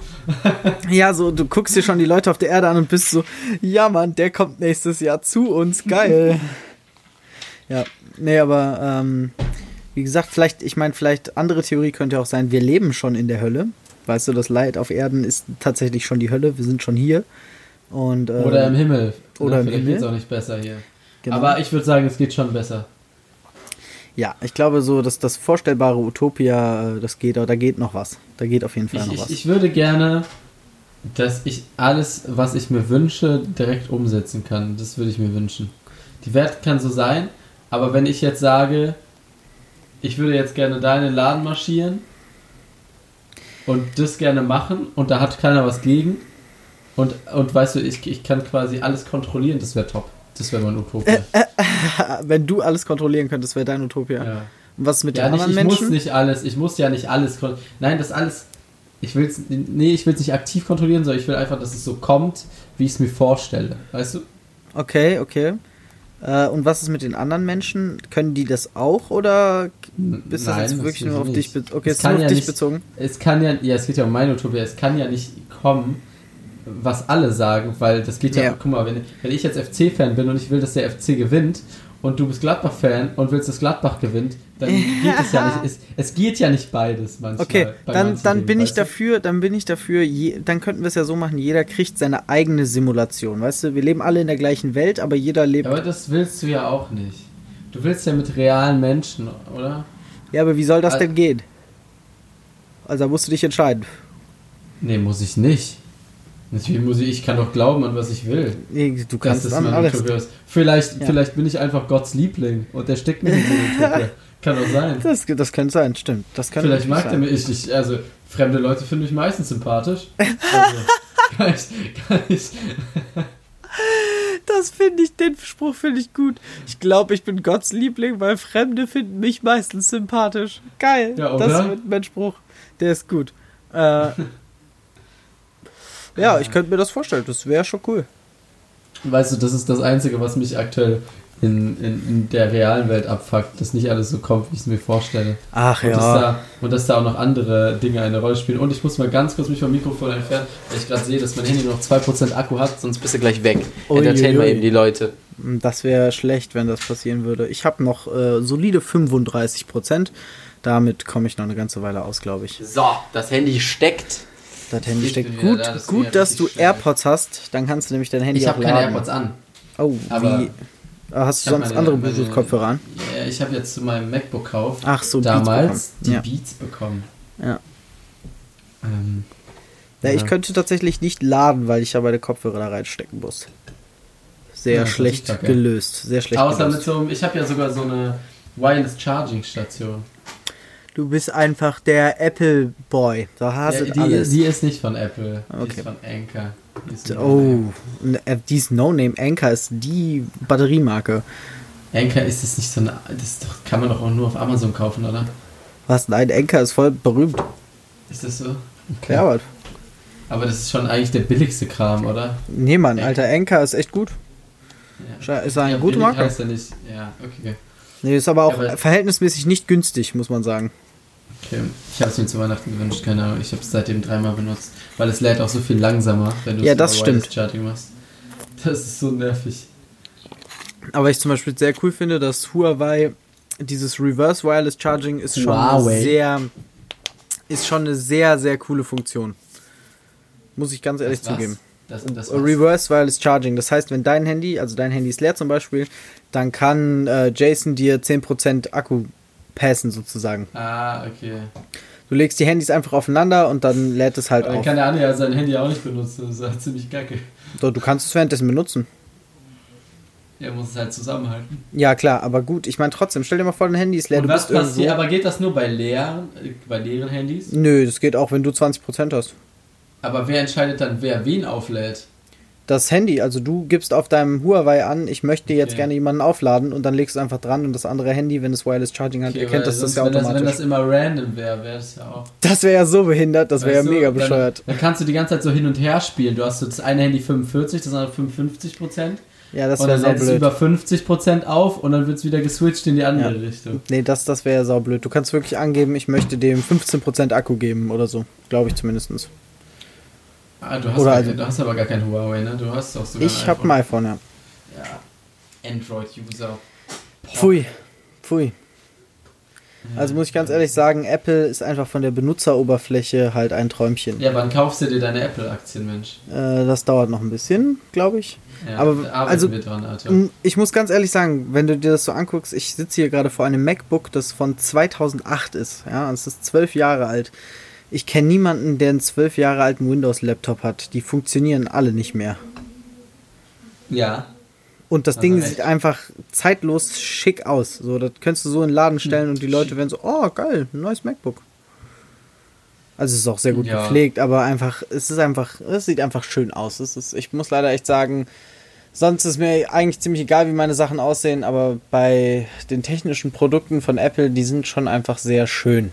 Speaker 2: Ja, so, du guckst dir schon die Leute auf der Erde an und bist so, ja Mann, der kommt nächstes Jahr zu uns, geil. ja, nee, aber ähm, wie gesagt, vielleicht, ich meine, vielleicht andere Theorie könnte auch sein, wir leben schon in der Hölle. Weißt du, das Leid auf Erden ist tatsächlich schon die Hölle, wir sind schon hier. Und, äh,
Speaker 1: oder im Himmel.
Speaker 2: Oder
Speaker 1: Na,
Speaker 2: im Himmel.
Speaker 1: geht auch nicht besser hier. Genau. Aber ich würde sagen, es geht schon besser.
Speaker 2: Ja, ich glaube so, dass das vorstellbare Utopia, äh, das geht, da geht noch was. Da geht auf jeden Fall
Speaker 1: ich,
Speaker 2: noch
Speaker 1: ich,
Speaker 2: was.
Speaker 1: Ich würde gerne, dass ich alles, was ich mir wünsche, direkt umsetzen kann. Das würde ich mir wünschen. Die Welt kann so sein, aber wenn ich jetzt sage, ich würde jetzt gerne da in den Laden marschieren und das gerne machen und da hat keiner was gegen. Und, und weißt du, ich, ich kann quasi alles kontrollieren, das wäre top. Das wäre mein Utopia. Äh, äh,
Speaker 2: wenn du alles kontrollieren könntest, wäre dein Utopia. Ja. Und was mit
Speaker 1: ja,
Speaker 2: den nicht, anderen
Speaker 1: ich
Speaker 2: Menschen?
Speaker 1: Ich muss nicht alles, ich muss ja nicht alles kontrollieren. Nein, das alles, ich will es, nee, ich will es nicht aktiv kontrollieren, sondern ich will einfach, dass es so kommt, wie ich es mir vorstelle. Weißt du?
Speaker 2: Okay, okay. Äh, und was ist mit den anderen Menschen? Können die das auch oder bist Nein, das jetzt wirklich nur auf nicht. dich bezogen? Okay, es ist nur auf ja dich nicht, bezogen.
Speaker 1: Es kann ja, ja, es geht ja um meine Utopia, es kann ja nicht kommen, was alle sagen, weil das geht ja, ja. guck mal, wenn, wenn ich jetzt FC-Fan bin und ich will, dass der FC gewinnt und du bist Gladbach-Fan und willst, dass Gladbach gewinnt, dann geht es ja nicht. Es, es geht ja nicht beides manchmal.
Speaker 2: Okay, dann, dann bin ich dafür, dann bin ich dafür, je, dann könnten wir es ja so machen, jeder kriegt seine eigene Simulation, weißt du? Wir leben alle in der gleichen Welt, aber jeder lebt.
Speaker 1: Aber das willst du ja auch nicht. Du willst ja mit realen Menschen, oder?
Speaker 2: Ja, aber wie soll das also, denn gehen? Also da musst du dich entscheiden.
Speaker 1: Nee, muss ich nicht. Natürlich muss ich, ich kann doch glauben an was ich will.
Speaker 2: Du kannst es an alles.
Speaker 1: Vielleicht, ja. vielleicht bin ich einfach Gottes Liebling und der steckt mir in Utopia. Kann doch sein.
Speaker 2: Das, das könnte sein, stimmt. Das kann
Speaker 1: vielleicht mag der mich, ich, also fremde Leute finde ich meistens sympathisch. Also, kann ich, kann ich
Speaker 2: das finde ich, den Spruch finde ich gut. Ich glaube, ich bin Gottes Liebling, weil Fremde finden mich meistens sympathisch. Geil. Ja, oder? Das ist mein Spruch. Der ist gut. Äh, ja, ich könnte mir das vorstellen. Das wäre schon cool.
Speaker 1: Weißt du, das ist das Einzige, was mich aktuell in, in, in der realen Welt abfuckt, dass nicht alles so kommt, wie ich es mir vorstelle.
Speaker 2: Ach
Speaker 1: und
Speaker 2: ja.
Speaker 1: Dass da, und dass da auch noch andere Dinge eine Rolle spielen. Und ich muss mal ganz kurz mich vom Mikrofon entfernen, weil ich gerade sehe, dass mein Handy noch 2% Akku hat, sonst bist du gleich weg. Entertain mal eben die Leute.
Speaker 2: Das wäre schlecht, wenn das passieren würde. Ich habe noch äh, solide 35%. Damit komme ich noch eine ganze Weile aus, glaube ich.
Speaker 1: So, das Handy steckt.
Speaker 2: Das Handy steckt gut, da, das gut, dass du. AirPods hast. Dann kannst du nämlich dein Handy
Speaker 1: ich auch laden. Ich habe keine AirPods an.
Speaker 2: Oh, wie? Ah, hast du sonst meine, andere Bluetooth-Kopfhörer an?
Speaker 1: ich habe jetzt zu meinem MacBook-Kauf
Speaker 2: so,
Speaker 1: damals Beats die ja. Beats bekommen.
Speaker 2: Ja. Ähm, ja, ich könnte tatsächlich nicht laden, weil ich ja meine Kopfhörer da reinstecken muss. Sehr ja, schlecht gelöst. Sehr schlecht
Speaker 1: Außer gelöst. mit so einem, ich habe ja sogar so eine Wireless Charging Station.
Speaker 2: Du bist einfach der Apple Boy. Da hast ja,
Speaker 1: die, alles. die ist nicht von Apple. Okay. Die ist von Anker.
Speaker 2: Die ist oh, äh, die ist No Name. Anker ist die Batteriemarke.
Speaker 1: Anker ist es nicht so eine. Das doch, kann man doch auch nur auf Amazon kaufen, oder?
Speaker 2: Was? Nein, Anker ist voll berühmt.
Speaker 1: Ist das so?
Speaker 2: Okay. Ja, aber.
Speaker 1: Aber das ist schon eigentlich der billigste Kram, oder?
Speaker 2: Nee, Mann, Anker. alter, Anker ist echt gut. Ja. Ist eine ja, gute Marke?
Speaker 1: Heißt ja nicht. Ja, okay.
Speaker 2: Nee, ist aber auch ja, verhältnismäßig nicht günstig, muss man sagen.
Speaker 1: Okay. Ich habe es mir zu Weihnachten gewünscht, keine Ahnung. Ich habe es seitdem dreimal benutzt, weil es lädt auch so viel langsamer,
Speaker 2: wenn du ja, das stimmt.
Speaker 1: Charging machst. Das ist so nervig.
Speaker 2: Aber ich zum Beispiel sehr cool finde, dass Huawei dieses Reverse Wireless Charging ist schon Huawei. sehr ist schon eine sehr sehr coole Funktion. Muss ich ganz ehrlich das zugeben. Das, das Reverse Wireless Charging. Das heißt, wenn dein Handy, also dein Handy ist leer zum Beispiel, dann kann äh, Jason dir 10% Akku passen sozusagen.
Speaker 1: Ah, okay.
Speaker 2: Du legst die Handys einfach aufeinander und dann lädt es halt
Speaker 1: Aber
Speaker 2: auf.
Speaker 1: Dann kann der andere ja sein Handy auch nicht benutzen. Das ist halt ziemlich kacke.
Speaker 2: Doch, du kannst es währenddessen benutzen.
Speaker 1: Er muss es halt zusammenhalten.
Speaker 2: Ja, klar, aber gut, ich meine trotzdem, stell dir mal vor, dein Handy ist leer,
Speaker 1: und du was passiert. Aber geht das nur bei leeren, bei leeren Handys?
Speaker 2: Nö, das geht auch, wenn du 20% hast.
Speaker 1: Aber wer entscheidet dann, wer wen auflädt?
Speaker 2: Das Handy, also du gibst auf deinem Huawei an, ich möchte jetzt okay. gerne jemanden aufladen und dann legst du einfach dran und das andere Handy, wenn es Wireless Charging hat, okay, erkennt das das ja automatisch.
Speaker 1: Das, wenn das immer random wäre, wäre es ja auch.
Speaker 2: Das wäre ja so behindert, das wäre ja mega bescheuert.
Speaker 1: Dann, dann, kannst du die ganze Zeit so hin und her spielen. Du hast so das eine Handy 45, das andere 55 Prozent.
Speaker 2: Ja, das wäre
Speaker 1: so blöd. über 50 Prozent auf und dann wird es wieder geswitcht in die andere ja. Richtung.
Speaker 2: Nee, das, das wäre ja saublöd. Du kannst wirklich angeben, ich möchte dem 15 Prozent Akku geben oder so. Glaube ich zumindest.
Speaker 1: Ah, du hast, Oder also, du hast aber gar kein Huawei, ne? Du hast auch sogar
Speaker 2: Ich habe ein iPhone, ja.
Speaker 1: Ja. Android-User.
Speaker 2: Pfui. Pfui. Also muss ich ganz ehrlich sagen, Apple ist einfach von der Benutzeroberfläche halt ein Träumchen.
Speaker 1: Ja, wann kaufst du dir deine Apple-Aktien, Mensch?
Speaker 2: Äh, das dauert noch ein bisschen, glaube ich. Ja, Aber also, dran, ich muss ganz ehrlich sagen, wenn du dir das so anguckst, ich sitze hier gerade vor einem MacBook, das von 2008 ist. Ja, es ist zwölf Jahre alt. Ich kenne niemanden, der einen zwölf Jahre alten Windows-Laptop hat. Die funktionieren alle nicht mehr.
Speaker 1: Ja.
Speaker 2: Und das Ding recht. sieht einfach zeitlos schick aus. So, das könntest du so in den Laden stellen und die Leute werden so, oh geil, ein neues MacBook. Also es ist auch sehr gut ja. gepflegt, aber einfach, es ist einfach, es sieht einfach schön aus. Es ist, ich muss leider echt sagen, sonst ist mir eigentlich ziemlich egal, wie meine Sachen aussehen, aber bei den technischen Produkten von Apple, die sind schon einfach sehr schön.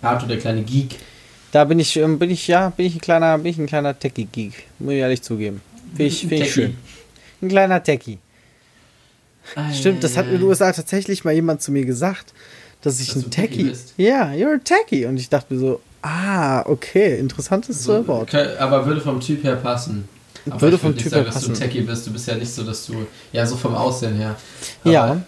Speaker 1: Arthur, der kleine Geek.
Speaker 2: Da bin ich, ähm, bin ich, ja, bin ich ein kleiner, bin ich ein kleiner Techie-Geek. Muss ich ehrlich zugeben. Finde ich, find ich schön. Ein kleiner Techie. Ah, Stimmt, das hat in den USA tatsächlich mal jemand zu mir gesagt, dass ich dass ein Techie. Bist. Ja, you're a Techie. Und ich dachte mir so, ah, okay, interessantes also,
Speaker 1: Wort. aber würde vom Typ her passen.
Speaker 2: Aber würde vom Typ
Speaker 1: her
Speaker 2: passen.
Speaker 1: Dass du Techie bist. Du bist ja nicht so, dass du, ja, so vom Aussehen her.
Speaker 2: Aber ja.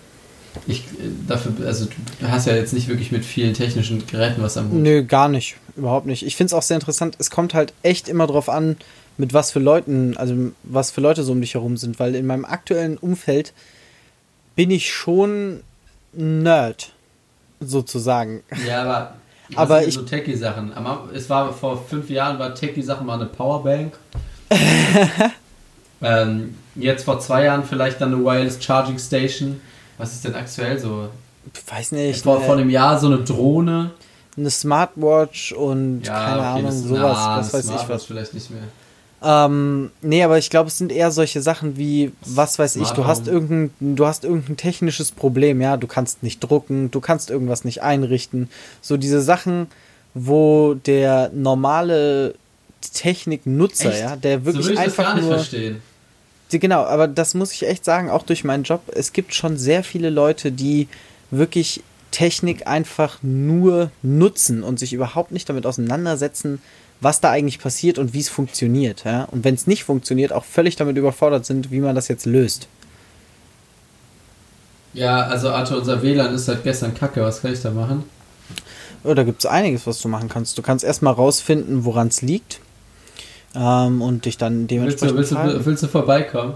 Speaker 1: Ich, dafür, also du hast ja jetzt nicht wirklich mit vielen technischen Geräten was am Hut.
Speaker 2: Nö, gar nicht. Überhaupt nicht. Ich finde es auch sehr interessant. Es kommt halt echt immer drauf an, mit was für Leuten, also was für Leute so um dich herum sind, weil in meinem aktuellen Umfeld bin ich schon Nerd, sozusagen.
Speaker 1: Ja, aber,
Speaker 2: aber ich,
Speaker 1: so Techie-Sachen. Es war vor fünf Jahren war Techie-Sachen mal eine Powerbank. ähm, jetzt vor zwei Jahren vielleicht dann eine Wireless Charging Station. Was ist denn aktuell so?
Speaker 2: Ich weiß nicht.
Speaker 1: Vor, vor einem Jahr so eine Drohne.
Speaker 2: Eine Smartwatch und ja, keine okay, Ahnung, sowas. Na, was weiß Smartwatch ich was.
Speaker 1: vielleicht nicht mehr.
Speaker 2: Ähm, nee, aber ich glaube, es sind eher solche Sachen wie, was weiß Smart ich, du hast, irgendein, du hast irgendein technisches Problem, ja, du kannst nicht drucken, du kannst irgendwas nicht einrichten. So diese Sachen, wo der normale Techniknutzer, Echt? ja, der wirklich so einfach nur. Verstehen. Genau, aber das muss ich echt sagen, auch durch meinen Job. Es gibt schon sehr viele Leute, die wirklich Technik einfach nur nutzen und sich überhaupt nicht damit auseinandersetzen, was da eigentlich passiert und wie es funktioniert. Ja? Und wenn es nicht funktioniert, auch völlig damit überfordert sind, wie man das jetzt löst.
Speaker 1: Ja, also Arthur, unser WLAN ist seit gestern kacke. Was kann ich da machen?
Speaker 2: Oh, da gibt es einiges, was du machen kannst. Du kannst erstmal rausfinden, woran es liegt ähm, und dich dann dementsprechend.
Speaker 1: Willst du, willst, du, willst du vorbeikommen?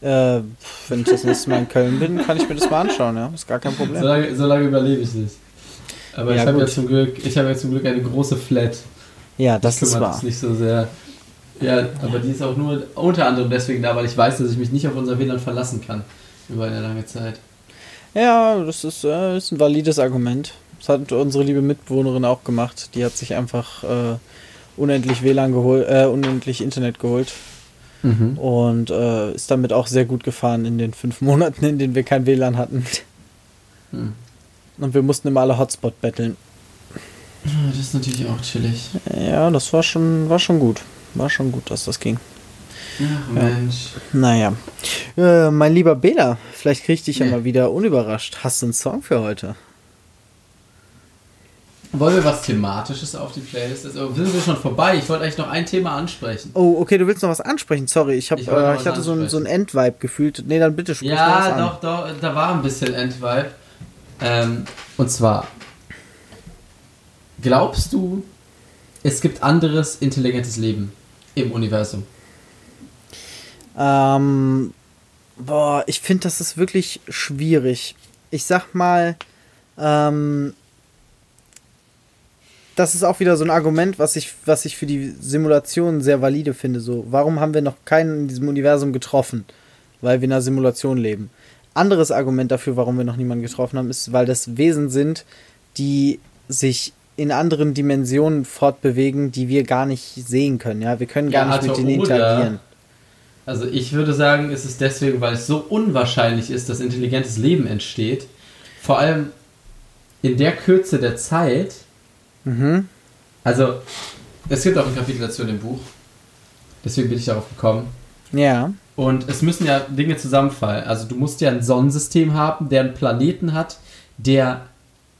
Speaker 2: Äh, wenn ich das nächste Mal in Köln bin, kann ich mir das mal anschauen, ja. Ist gar kein Problem.
Speaker 1: So lange, überlebe ich nicht. Aber ja, ich habe ja zum Glück, ich habe ja zum Glück eine große Flat.
Speaker 2: Ja, das ist wahr. Das
Speaker 1: nicht so sehr. Ja, aber die ist auch nur unter anderem deswegen da, weil ich weiß, dass ich mich nicht auf unser WLAN verlassen kann über eine lange Zeit.
Speaker 2: Ja, das ist, äh, ist ein valides Argument. Das hat unsere liebe Mitbewohnerin auch gemacht. Die hat sich einfach äh, unendlich WLAN geholt, äh, unendlich Internet geholt. Mhm. Und äh, ist damit auch sehr gut gefahren in den fünf Monaten, in denen wir kein WLAN hatten. Mhm. Und wir mussten immer alle Hotspot betteln.
Speaker 1: Das ist natürlich auch chillig.
Speaker 2: Ja, das war schon, war schon gut. War schon gut, dass das ging.
Speaker 1: Ach Mensch.
Speaker 2: Ja. Naja. Äh, mein lieber Bela, vielleicht kriege ich dich ja. ja mal wieder unüberrascht. Hast du einen Song für heute?
Speaker 1: Wollen wir was Thematisches auf die Playlist? Also sind wir schon vorbei? Ich wollte eigentlich noch ein Thema ansprechen.
Speaker 2: Oh, okay, du willst noch was ansprechen. Sorry, ich, hab, ich, äh, ich hatte so ein, so ein Endvibe gefühlt. Nee, dann bitte
Speaker 1: sprich Ja, was doch, doch, da war ein bisschen Endvibe. Ähm, und zwar, glaubst du, es gibt anderes intelligentes Leben im Universum?
Speaker 2: Ähm, boah, ich finde, das ist wirklich schwierig. Ich sag mal, ähm, das ist auch wieder so ein Argument, was ich, was ich für die Simulation sehr valide finde. So, warum haben wir noch keinen in diesem Universum getroffen? Weil wir in einer Simulation leben. Anderes Argument dafür, warum wir noch niemanden getroffen haben, ist, weil das Wesen sind, die sich in anderen Dimensionen fortbewegen, die wir gar nicht sehen können. Ja, wir können gar ja, nicht also mit denen interagieren.
Speaker 1: Also ich würde sagen, es ist deswegen, weil es so unwahrscheinlich ist, dass intelligentes Leben entsteht. Vor allem in der Kürze der Zeit. Mhm. Also es gibt auch ein Kapitel dazu in dem Buch. Deswegen bin ich darauf gekommen.
Speaker 2: Ja.
Speaker 1: Und es müssen ja Dinge zusammenfallen. Also du musst ja ein Sonnensystem haben, der einen Planeten hat, der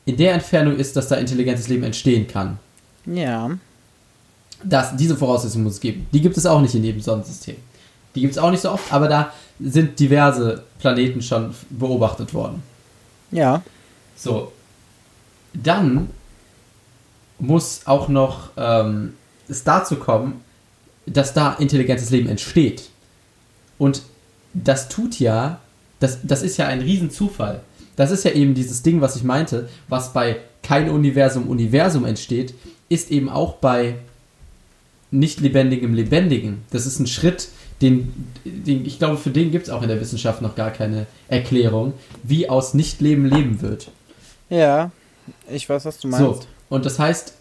Speaker 1: in der Entfernung ist, dass da intelligentes Leben entstehen kann.
Speaker 2: Ja.
Speaker 1: Das, diese Voraussetzungen muss es geben. Die gibt es auch nicht in jedem Sonnensystem. Die gibt es auch nicht so oft, aber da sind diverse Planeten schon beobachtet worden.
Speaker 2: Ja.
Speaker 1: So. Dann muss auch noch ähm, es dazu kommen, dass da intelligentes Leben entsteht. Und das tut ja, das, das ist ja ein Riesenzufall. Das ist ja eben dieses Ding, was ich meinte, was bei kein Universum Universum entsteht, ist eben auch bei nicht lebendigem Lebendigen. Das ist ein Schritt, den, den ich glaube, für den gibt es auch in der Wissenschaft noch gar keine Erklärung, wie aus Nichtleben Leben wird.
Speaker 2: Ja, ich weiß, was du meinst. So,
Speaker 1: und das heißt,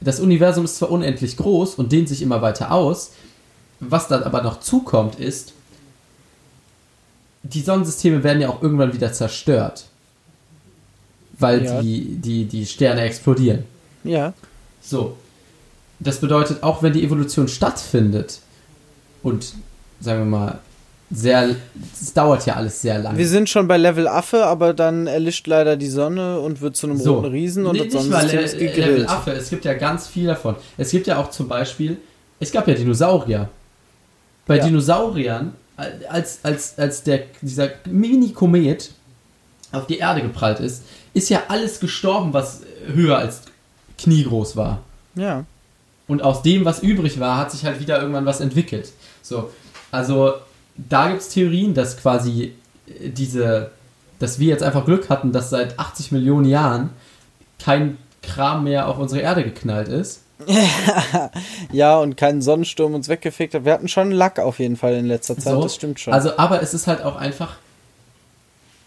Speaker 1: das Universum ist zwar unendlich groß und dehnt sich immer weiter aus, was dann aber noch zukommt, ist, die Sonnensysteme werden ja auch irgendwann wieder zerstört. Weil ja. die, die, die Sterne explodieren.
Speaker 2: Ja.
Speaker 1: So. Das bedeutet, auch wenn die Evolution stattfindet und, sagen wir mal, sehr, es dauert ja alles sehr lange.
Speaker 2: Wir sind schon bei Level Affe, aber dann erlischt leider die Sonne und wird zu einem so. roten Riesen und nee, das Sonnensystem ist gegrillt. Level
Speaker 1: Affe, es gibt ja ganz viel davon. Es gibt ja auch zum Beispiel, es gab ja Dinosaurier. Bei ja. Dinosauriern als, als, als der, dieser Mini-Komet auf die Erde geprallt ist, ist ja alles gestorben, was höher als kniegroß war.
Speaker 2: Ja.
Speaker 1: Und aus dem, was übrig war, hat sich halt wieder irgendwann was entwickelt. So, also da gibt es Theorien, dass quasi diese, dass wir jetzt einfach Glück hatten, dass seit 80 Millionen Jahren kein Kram mehr auf unsere Erde geknallt ist.
Speaker 2: ja, und keinen Sonnensturm uns weggefegt hat. Wir hatten schon Lack auf jeden Fall in letzter Zeit, so, das stimmt schon.
Speaker 1: Also, aber es ist halt auch einfach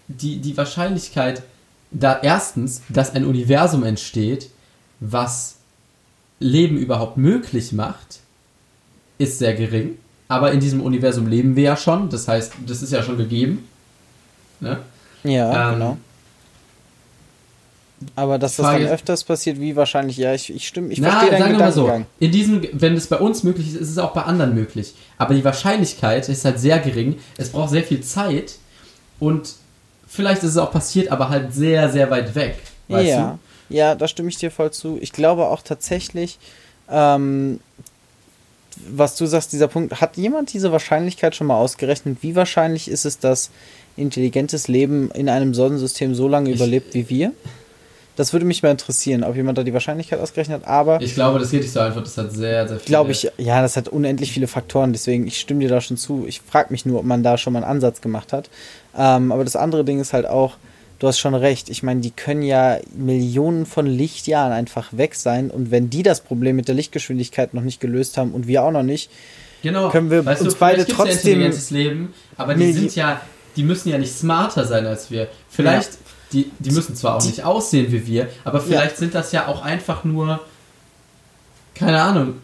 Speaker 1: die, die Wahrscheinlichkeit, da erstens, dass ein Universum entsteht, was Leben überhaupt möglich macht, ist sehr gering. Aber in diesem Universum leben wir ja schon, das heißt, das ist ja schon gegeben. Ne?
Speaker 2: Ja, ähm, genau. Aber dass das dann öfters passiert, wie wahrscheinlich, ja, ich, ich stimme, ich
Speaker 1: Na, verstehe deinen sagen wir mal so, in diesem, wenn es bei uns möglich ist, ist es auch bei anderen möglich. Aber die Wahrscheinlichkeit ist halt sehr gering. Es braucht sehr viel Zeit und vielleicht ist es auch passiert, aber halt sehr, sehr weit weg.
Speaker 2: Ja, du? ja, da stimme ich dir voll zu. Ich glaube auch tatsächlich, ähm, was du sagst, dieser Punkt, hat jemand diese Wahrscheinlichkeit schon mal ausgerechnet? Wie wahrscheinlich ist es, dass intelligentes Leben in einem Sonnensystem so lange ich, überlebt wie wir? Das würde mich mal interessieren, ob jemand da die Wahrscheinlichkeit ausgerechnet hat, aber.
Speaker 1: Ich glaube, das geht nicht so einfach, das hat sehr, sehr
Speaker 2: viele. Glaube ich, ja, das hat unendlich viele Faktoren, deswegen, ich stimme dir da schon zu. Ich frage mich nur, ob man da schon mal einen Ansatz gemacht hat. Ähm, aber das andere Ding ist halt auch, du hast schon recht, ich meine, die können ja Millionen von Lichtjahren einfach weg sein und wenn die das Problem mit der Lichtgeschwindigkeit noch nicht gelöst haben und wir auch noch nicht, genau. können wir weißt uns du, beide trotzdem.
Speaker 1: Ja Leben, aber die sind ja, die müssen ja nicht smarter sein als wir. Vielleicht. Ja die, die müssen zwar auch nicht aussehen wie wir, aber vielleicht ja. sind das ja auch einfach nur, keine Ahnung,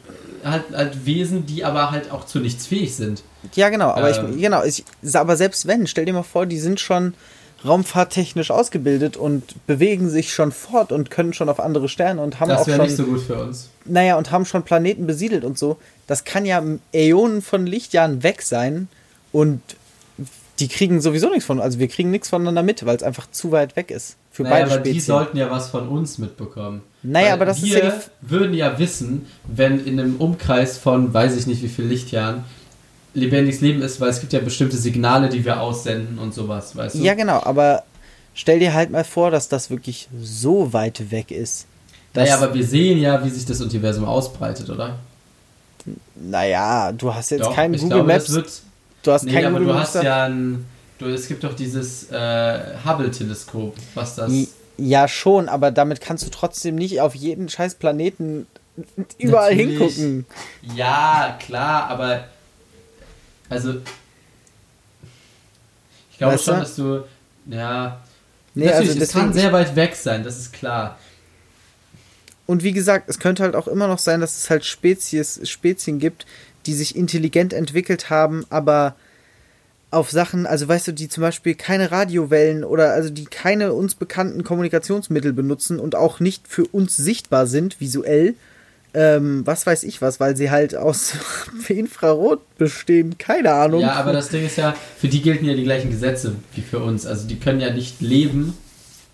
Speaker 1: halt, halt, Wesen, die aber halt auch zu nichts fähig sind.
Speaker 2: Ja, genau, aber ähm. ich, genau, ich, aber selbst wenn, stell dir mal vor, die sind schon raumfahrttechnisch ausgebildet und bewegen sich schon fort und können schon auf andere Sterne und haben das auch schon. Das wäre nicht so gut für uns. Naja, und haben schon Planeten besiedelt und so. Das kann ja Äonen von Lichtjahren weg sein und die kriegen sowieso nichts von, also wir kriegen nichts voneinander mit, weil es einfach zu weit weg ist. Für
Speaker 1: naja, beide aber Spezien. die sollten ja was von uns mitbekommen. Naja, weil aber das wir ist ja würden ja wissen, wenn in einem Umkreis von, weiß ich nicht wie viel Lichtjahren, lebendiges Leben ist, weil es gibt ja bestimmte Signale, die wir aussenden und sowas, weißt du?
Speaker 2: Ja, genau, aber stell dir halt mal vor, dass das wirklich so weit weg ist.
Speaker 1: Naja, aber wir sehen ja, wie sich das Universum ausbreitet, oder?
Speaker 2: Naja, du hast jetzt Doch, keinen Google glaube, Maps. Wird,
Speaker 1: Du hast nee, kein aber du hast ja ein. Du, es gibt doch dieses äh, Hubble-Teleskop, was das.
Speaker 2: Ja, schon, aber damit kannst du trotzdem nicht auf jeden scheiß Planeten überall Natürlich. hingucken.
Speaker 1: Ja, klar, aber. Also. Ich glaube weißt schon, du? dass du. Ja. Nee, natürlich, also es kann sehr weit weg sein, das ist klar.
Speaker 2: Und wie gesagt, es könnte halt auch immer noch sein, dass es halt Spezies, Spezien gibt, die sich intelligent entwickelt haben, aber auf Sachen, also weißt du, die zum Beispiel keine Radiowellen oder also die keine uns bekannten Kommunikationsmittel benutzen und auch nicht für uns sichtbar sind, visuell, ähm, was weiß ich was, weil sie halt aus Infrarot bestehen, keine Ahnung.
Speaker 1: Ja, aber das Ding ist ja, für die gelten ja die gleichen Gesetze wie für uns, also die können ja nicht leben.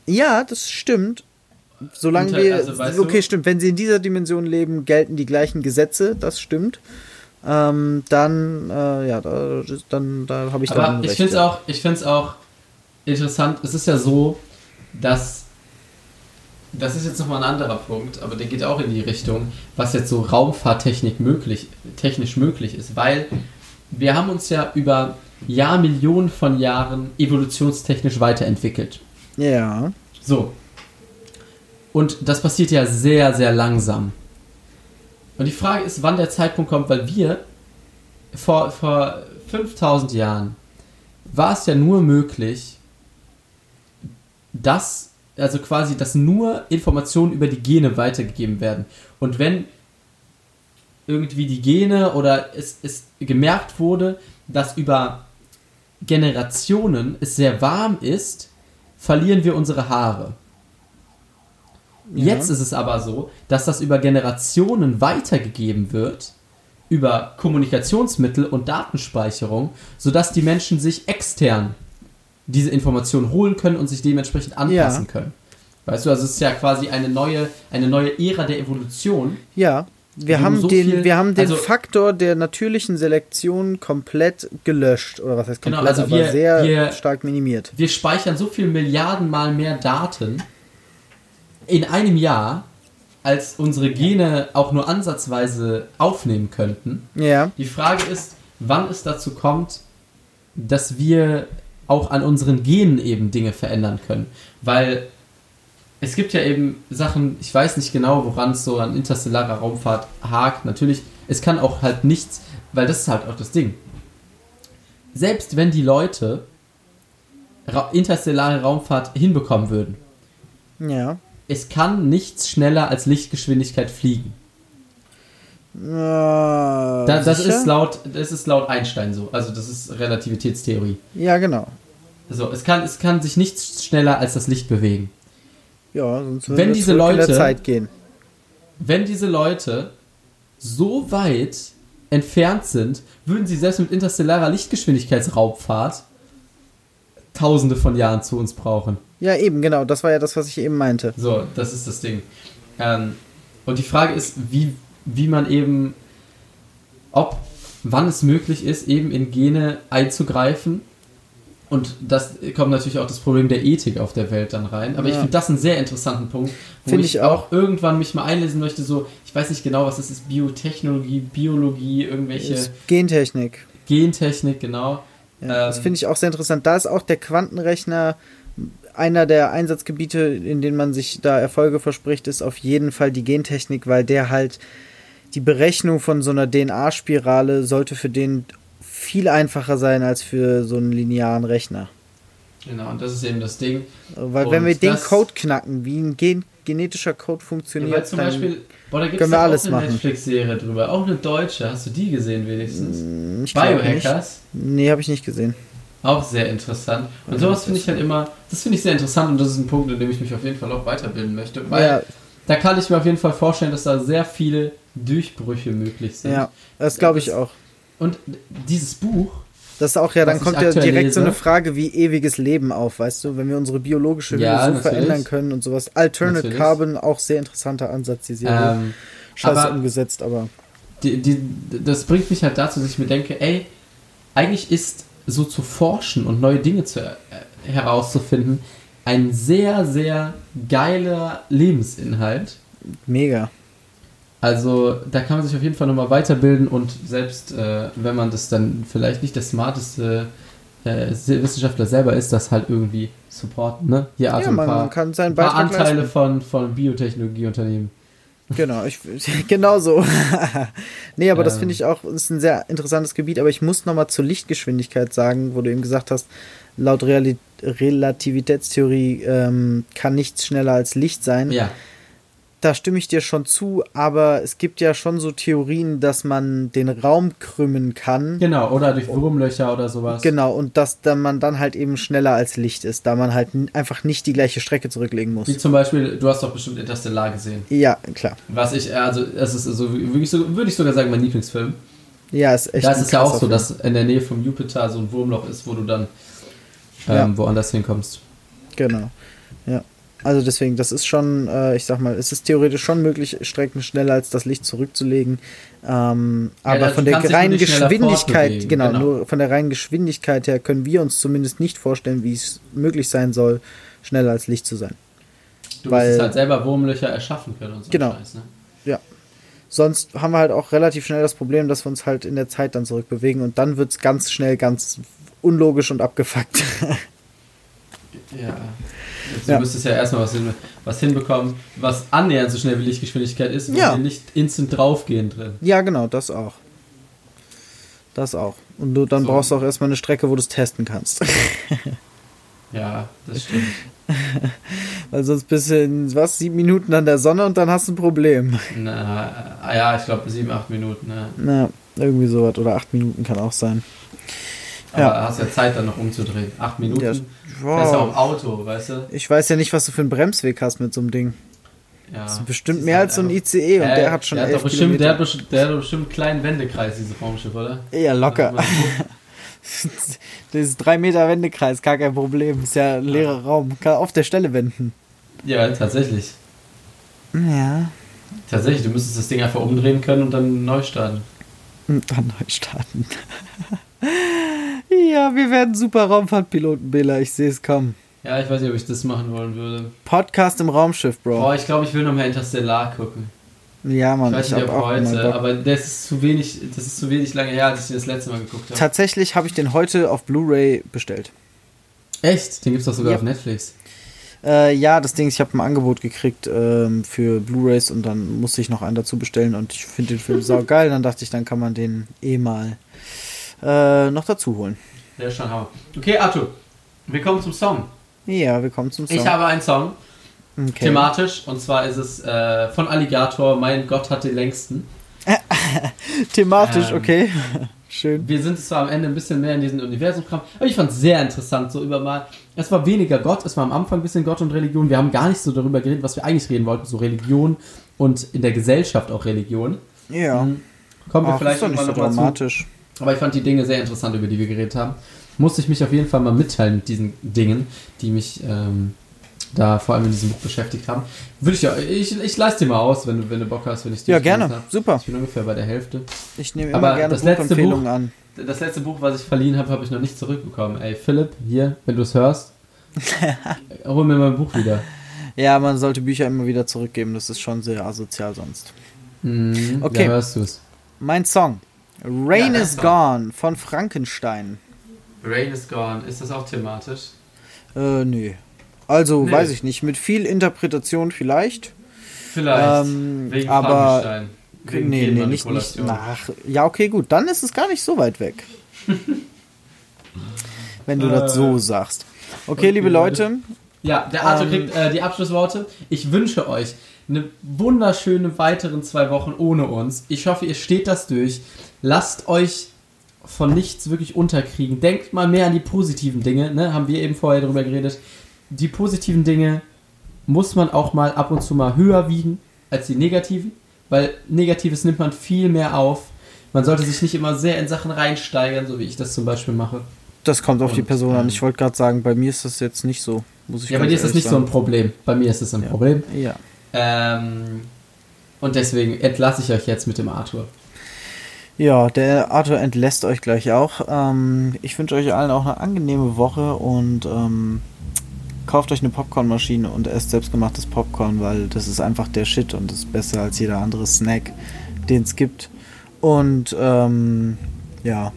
Speaker 2: Ja, das stimmt. Solange wir. Also, okay, du? stimmt. Wenn sie in dieser Dimension leben, gelten die gleichen Gesetze, das stimmt ähm, dann, äh, ja, da, dann, da habe ich
Speaker 1: Aber dann. Ich finde es auch, ich find's auch interessant. Es ist ja so, dass. Das ist jetzt nochmal ein anderer Punkt, aber der geht auch in die Richtung, was jetzt so Raumfahrttechnik möglich, technisch möglich ist, weil wir haben uns ja über Jahrmillionen von Jahren evolutionstechnisch weiterentwickelt. Ja. So. Und das passiert ja sehr, sehr langsam. Und die Frage ist, wann der Zeitpunkt kommt, weil wir vor, vor 5000 Jahren war es ja nur möglich, dass, also quasi, dass nur Informationen über die Gene weitergegeben werden. Und wenn irgendwie die Gene oder es, es gemerkt wurde, dass über Generationen es sehr warm ist, verlieren wir unsere Haare. Jetzt ist es aber so, dass das über Generationen weitergegeben wird, über Kommunikationsmittel und Datenspeicherung, sodass die Menschen sich extern diese Informationen holen können und sich dementsprechend anpassen ja. können. Weißt du, also es ist ja quasi eine neue, eine neue Ära der Evolution.
Speaker 2: Ja. Wir haben, so den, viel, wir haben den also, Faktor der natürlichen Selektion komplett gelöscht. Oder was heißt genau, komplett, genau, also wir, aber sehr wir, stark minimiert.
Speaker 1: Wir speichern so viel Milliarden Mal mehr Daten in einem Jahr, als unsere Gene auch nur ansatzweise aufnehmen könnten. Ja. Die Frage ist, wann es dazu kommt, dass wir auch an unseren Genen eben Dinge verändern können. Weil es gibt ja eben Sachen, ich weiß nicht genau, woran es so an interstellarer Raumfahrt hakt. Natürlich, es kann auch halt nichts, weil das ist halt auch das Ding. Selbst wenn die Leute interstellare Raumfahrt hinbekommen würden, ja es kann nichts schneller als Lichtgeschwindigkeit fliegen. Äh, das, das ist laut, das ist laut Einstein so. Also das ist Relativitätstheorie.
Speaker 2: Ja, genau.
Speaker 1: So, es kann, es kann sich nichts schneller als das Licht bewegen. Ja, sonst würde wenn diese Leute, in der Zeit gehen. Wenn diese Leute so weit entfernt sind, würden sie selbst mit interstellarer Lichtgeschwindigkeitsraubfahrt Tausende von Jahren zu uns brauchen.
Speaker 2: Ja, eben, genau. Das war ja das, was ich eben meinte.
Speaker 1: So, das ist das Ding. Ähm, und die Frage ist, wie, wie man eben, ob, wann es möglich ist, eben in Gene einzugreifen Und das kommt natürlich auch das Problem der Ethik auf der Welt dann rein. Aber ja. ich finde das einen sehr interessanten Punkt, wo find ich, auch irgendwann mich mal einlesen möchte, so, ich weiß nicht genau, was das ist, Biotechnologie, Biologie, irgendwelche...
Speaker 2: Gentechnik.
Speaker 1: Gentechnik, genau.
Speaker 2: Ja, ähm, das finde ich auch sehr interessant. Da ist auch der Quantenrechner einer der Einsatzgebiete, in denen man sich da Erfolge verspricht, ist auf jeden Fall die Gentechnik, weil der halt die Berechnung von so einer DNA-Spirale sollte für den viel einfacher sein als für so einen linearen Rechner.
Speaker 1: Genau, und das ist eben das Ding.
Speaker 2: Weil und wenn wir den Code knacken, wie ein gen genetischer Code funktioniert, ja,
Speaker 1: zum dann Beispiel, boah, da können wir alles machen. Netflix-Serie drüber, auch eine deutsche. Hast du die gesehen wenigstens?
Speaker 2: Hm, ich Biohackers? Nee, habe ich nicht gesehen.
Speaker 1: Auch sehr interessant. Und sowas finde ich halt immer, das finde ich sehr interessant und das ist ein Punkt, in dem ich mich auf jeden Fall auch weiterbilden möchte, weil ja. Da kann ich mir auf jeden Fall vorstellen, dass da sehr viele Durchbrüche möglich sind.
Speaker 2: Ja, das glaube ich auch.
Speaker 1: Und dieses Buch.
Speaker 2: Das ist auch ja, dann kommt ja direkt lese. so eine Frage wie ewiges Leben auf, weißt du, wenn wir unsere biologische ja, Lösung verändern können und sowas. Alternate natürlich. Carbon, auch sehr interessanter Ansatz, die Serie. Ähm, Scheiße umgesetzt, aber.
Speaker 1: Die, die, das bringt mich halt dazu, dass ich mir denke, ey, eigentlich ist so zu forschen und neue Dinge zu, äh, herauszufinden ein sehr, sehr geiler Lebensinhalt.
Speaker 2: Mega.
Speaker 1: Also da kann man sich auf jeden Fall nochmal weiterbilden und selbst äh, wenn man das dann vielleicht nicht der smarteste äh, Wissenschaftler selber ist, das halt irgendwie supporten, ne?
Speaker 2: Hier also ja, man, paar, kann seinen
Speaker 1: paar Anteile von, von Biotechnologieunternehmen.
Speaker 2: Genau, ich, genau so. nee, aber ähm. das finde ich auch, ist ein sehr interessantes Gebiet, aber ich muss nochmal zur Lichtgeschwindigkeit sagen, wo du eben gesagt hast, laut Realität Relativitätstheorie ähm, kann nichts schneller als Licht sein.
Speaker 1: Ja
Speaker 2: da stimme ich dir schon zu, aber es gibt ja schon so Theorien, dass man den Raum krümmen kann.
Speaker 1: Genau, oder durch Wurmlöcher oder sowas.
Speaker 2: Genau, und dass dann man dann halt eben schneller als Licht ist, da man halt einfach nicht die gleiche Strecke zurücklegen muss.
Speaker 1: Wie zum Beispiel, du hast doch bestimmt Interstellar gesehen.
Speaker 2: Ja, klar.
Speaker 1: Was ich, also, es ist so, würde ich sogar sagen, mein Lieblingsfilm.
Speaker 2: Ja, ist echt.
Speaker 1: Da ist es ja auch so, Film. dass in der Nähe vom Jupiter so ein Wurmloch ist, wo du dann ähm, ja. woanders hinkommst.
Speaker 2: Genau. Ja. Also deswegen, das ist schon, äh, ich sag mal, es ist theoretisch schon möglich, Strecken schneller als das Licht zurückzulegen. Ähm, ja, aber von der reinen Geschwindigkeit, genau, genau, nur von der reinen Geschwindigkeit her können wir uns zumindest nicht vorstellen, wie es möglich sein soll, schneller als Licht zu sein.
Speaker 1: Du Weil, musst halt selber Wurmlöcher erschaffen können und so
Speaker 2: genau.
Speaker 1: Scheiß, ne?
Speaker 2: Ja. Sonst haben wir halt auch relativ schnell das Problem, dass wir uns halt in der Zeit dann zurückbewegen und dann wird es ganz schnell ganz unlogisch und abgefuckt.
Speaker 1: ja. Du ja. müsstest ja erstmal was, hin, was hinbekommen, was annähernd so schnell wie Lichtgeschwindigkeit ist, wo ja. wir nicht instant draufgehen drin.
Speaker 2: Ja, genau, das auch. Das auch. Und du, dann so. brauchst du auch erstmal eine Strecke, wo du es testen kannst.
Speaker 1: ja, das stimmt.
Speaker 2: Weil sonst bist du in, was, sieben Minuten an der Sonne und dann hast du ein Problem.
Speaker 1: Na, ja, ich glaube sieben, acht Minuten. Ja.
Speaker 2: Na, irgendwie sowas. Oder acht Minuten kann auch sein.
Speaker 1: Aber ja. hast ja Zeit dann noch umzudrehen. Acht Minuten. Ja, wow. Das ist ja auch Auto, weißt du?
Speaker 2: Ich weiß ja nicht, was du für einen Bremsweg hast mit so einem Ding. Ja, das ist bestimmt ist mehr halt als so ein ICE und äh, der hat schon der
Speaker 1: hat elf bestimmt, der, hat bestimmt, der hat bestimmt einen kleinen Wendekreis, diese Raumschiff, oder?
Speaker 2: Ja, locker. das ist drei Meter Wendekreis, gar kein Problem. Ist ja ein leerer Raum. Kann auf der Stelle wenden.
Speaker 1: Ja, tatsächlich.
Speaker 2: Ja.
Speaker 1: Tatsächlich, du müsstest das Ding einfach umdrehen können und dann neu starten.
Speaker 2: Und dann neu starten. Ja, wir werden super Raumfahrtpiloten, Bela. Ich sehe es kommen.
Speaker 1: Ja, ich weiß nicht, ob ich das machen wollen würde.
Speaker 2: Podcast im Raumschiff, Bro.
Speaker 1: Boah, ich glaube, ich will noch mehr Interstellar gucken.
Speaker 2: Ja, Mann.
Speaker 1: Ich weiß nicht, ob heute, aber das ist zu wenig, das ist zu wenig lange her, als ich das letzte Mal geguckt habe.
Speaker 2: Tatsächlich habe ich den heute auf Blu-ray bestellt.
Speaker 1: Echt? Den gibt es doch sogar ja. auf Netflix.
Speaker 2: Äh, ja, das Ding ist, ich habe ein Angebot gekriegt ähm, für Blu-rays und dann musste ich noch einen dazu bestellen und ich finde den Film saugeil. Dann dachte ich, dann kann man den eh mal äh, noch dazu holen.
Speaker 1: Der ist schon Hammer. Okay, Arthur, wir kommen zum Song.
Speaker 2: Ja, wir kommen zum Song.
Speaker 1: Ich habe einen Song. Okay. Thematisch. Und zwar ist es äh, von Alligator, Mein Gott hat den längsten.
Speaker 2: Thematisch, ähm, okay. Schön.
Speaker 1: Wir sind zwar am Ende ein bisschen mehr in diesem Universum gekommen, aber ich fand es sehr interessant, so über mal. Es war weniger Gott, es war am Anfang ein bisschen Gott und Religion. Wir haben gar nicht so darüber geredet, was wir eigentlich reden wollten, so Religion und in der Gesellschaft auch Religion.
Speaker 2: Ja.
Speaker 1: Mhm. Kommen wir
Speaker 2: Ach,
Speaker 1: vielleicht
Speaker 2: ist nicht so dramatisch.
Speaker 1: Dazu. Aber ich fand die Dinge sehr interessant, über die wir geredet haben. Musste ich mich auf jeden Fall mal mitteilen mit diesen Dingen, die mich ähm, da vor allem in diesem Buch beschäftigt haben. Würde ich ja, ich, ich leiste dir mal aus, wenn du, wenn du Bock hast, wenn ich
Speaker 2: dir Ja, gerne,
Speaker 1: hab.
Speaker 2: super.
Speaker 1: Ich bin ungefähr bei der Hälfte.
Speaker 2: Ich nehme immer Aber gerne
Speaker 1: das letzte Buch,
Speaker 2: an.
Speaker 1: das letzte Buch, was ich verliehen habe, habe ich noch nicht zurückbekommen. Ey, Philipp, hier, wenn du es hörst, hol mir mein Buch wieder.
Speaker 2: Ja, man sollte Bücher immer wieder zurückgeben, das ist schon sehr asozial sonst.
Speaker 1: Mhm, okay. Hörst du es.
Speaker 2: Mein Song. Rain ja, is Song. Gone von Frankenstein.
Speaker 1: Rain is Gone, ist das auch thematisch?
Speaker 2: Äh, nö. Also, nee. weiß ich nicht. Mit viel Interpretation vielleicht.
Speaker 1: Vielleicht. Ähm, Wegen
Speaker 2: aber. Wegen nee, nee, nicht, nicht nach. Ja, okay, gut. Dann ist es gar nicht so weit weg. Wenn du äh, das so sagst. Okay, okay liebe Leute.
Speaker 1: Ja, der Arthur ähm, kriegt äh, die Abschlussworte. Ich wünsche euch eine wunderschöne weiteren zwei Wochen ohne uns. Ich hoffe, ihr steht das durch. Lasst euch von nichts wirklich unterkriegen. Denkt mal mehr an die positiven Dinge, ne? Haben wir eben vorher darüber geredet. Die positiven Dinge muss man auch mal ab und zu mal höher wiegen als die negativen weil Negatives nimmt man viel mehr auf. Man sollte sich nicht immer sehr in Sachen reinsteigern, so wie ich das zum Beispiel mache.
Speaker 2: Das kommt auf und, die Person an. Ich wollte gerade sagen, bei mir ist das jetzt nicht so.
Speaker 1: Muss ich ja, bei dir ist das nicht sagen. so ein Problem. Bei mir ist das ein ja. Problem.
Speaker 2: Ja.
Speaker 1: Ähm, und deswegen entlasse ich euch jetzt mit dem Arthur.
Speaker 2: Ja, der Arthur entlässt euch gleich auch. Ähm, ich wünsche euch allen auch eine angenehme Woche und ähm, kauft euch eine Popcornmaschine und esst selbstgemachtes Popcorn, weil das ist einfach der Shit und ist besser als jeder andere Snack, den es gibt. Und ähm, ja,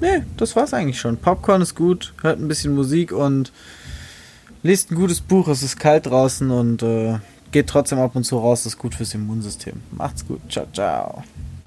Speaker 2: nee, das war's eigentlich schon. Popcorn ist gut, hört ein bisschen Musik und liest ein gutes Buch. Es ist kalt draußen und äh, geht trotzdem ab und zu raus. Das ist gut fürs Immunsystem. Macht's gut. Ciao, ciao.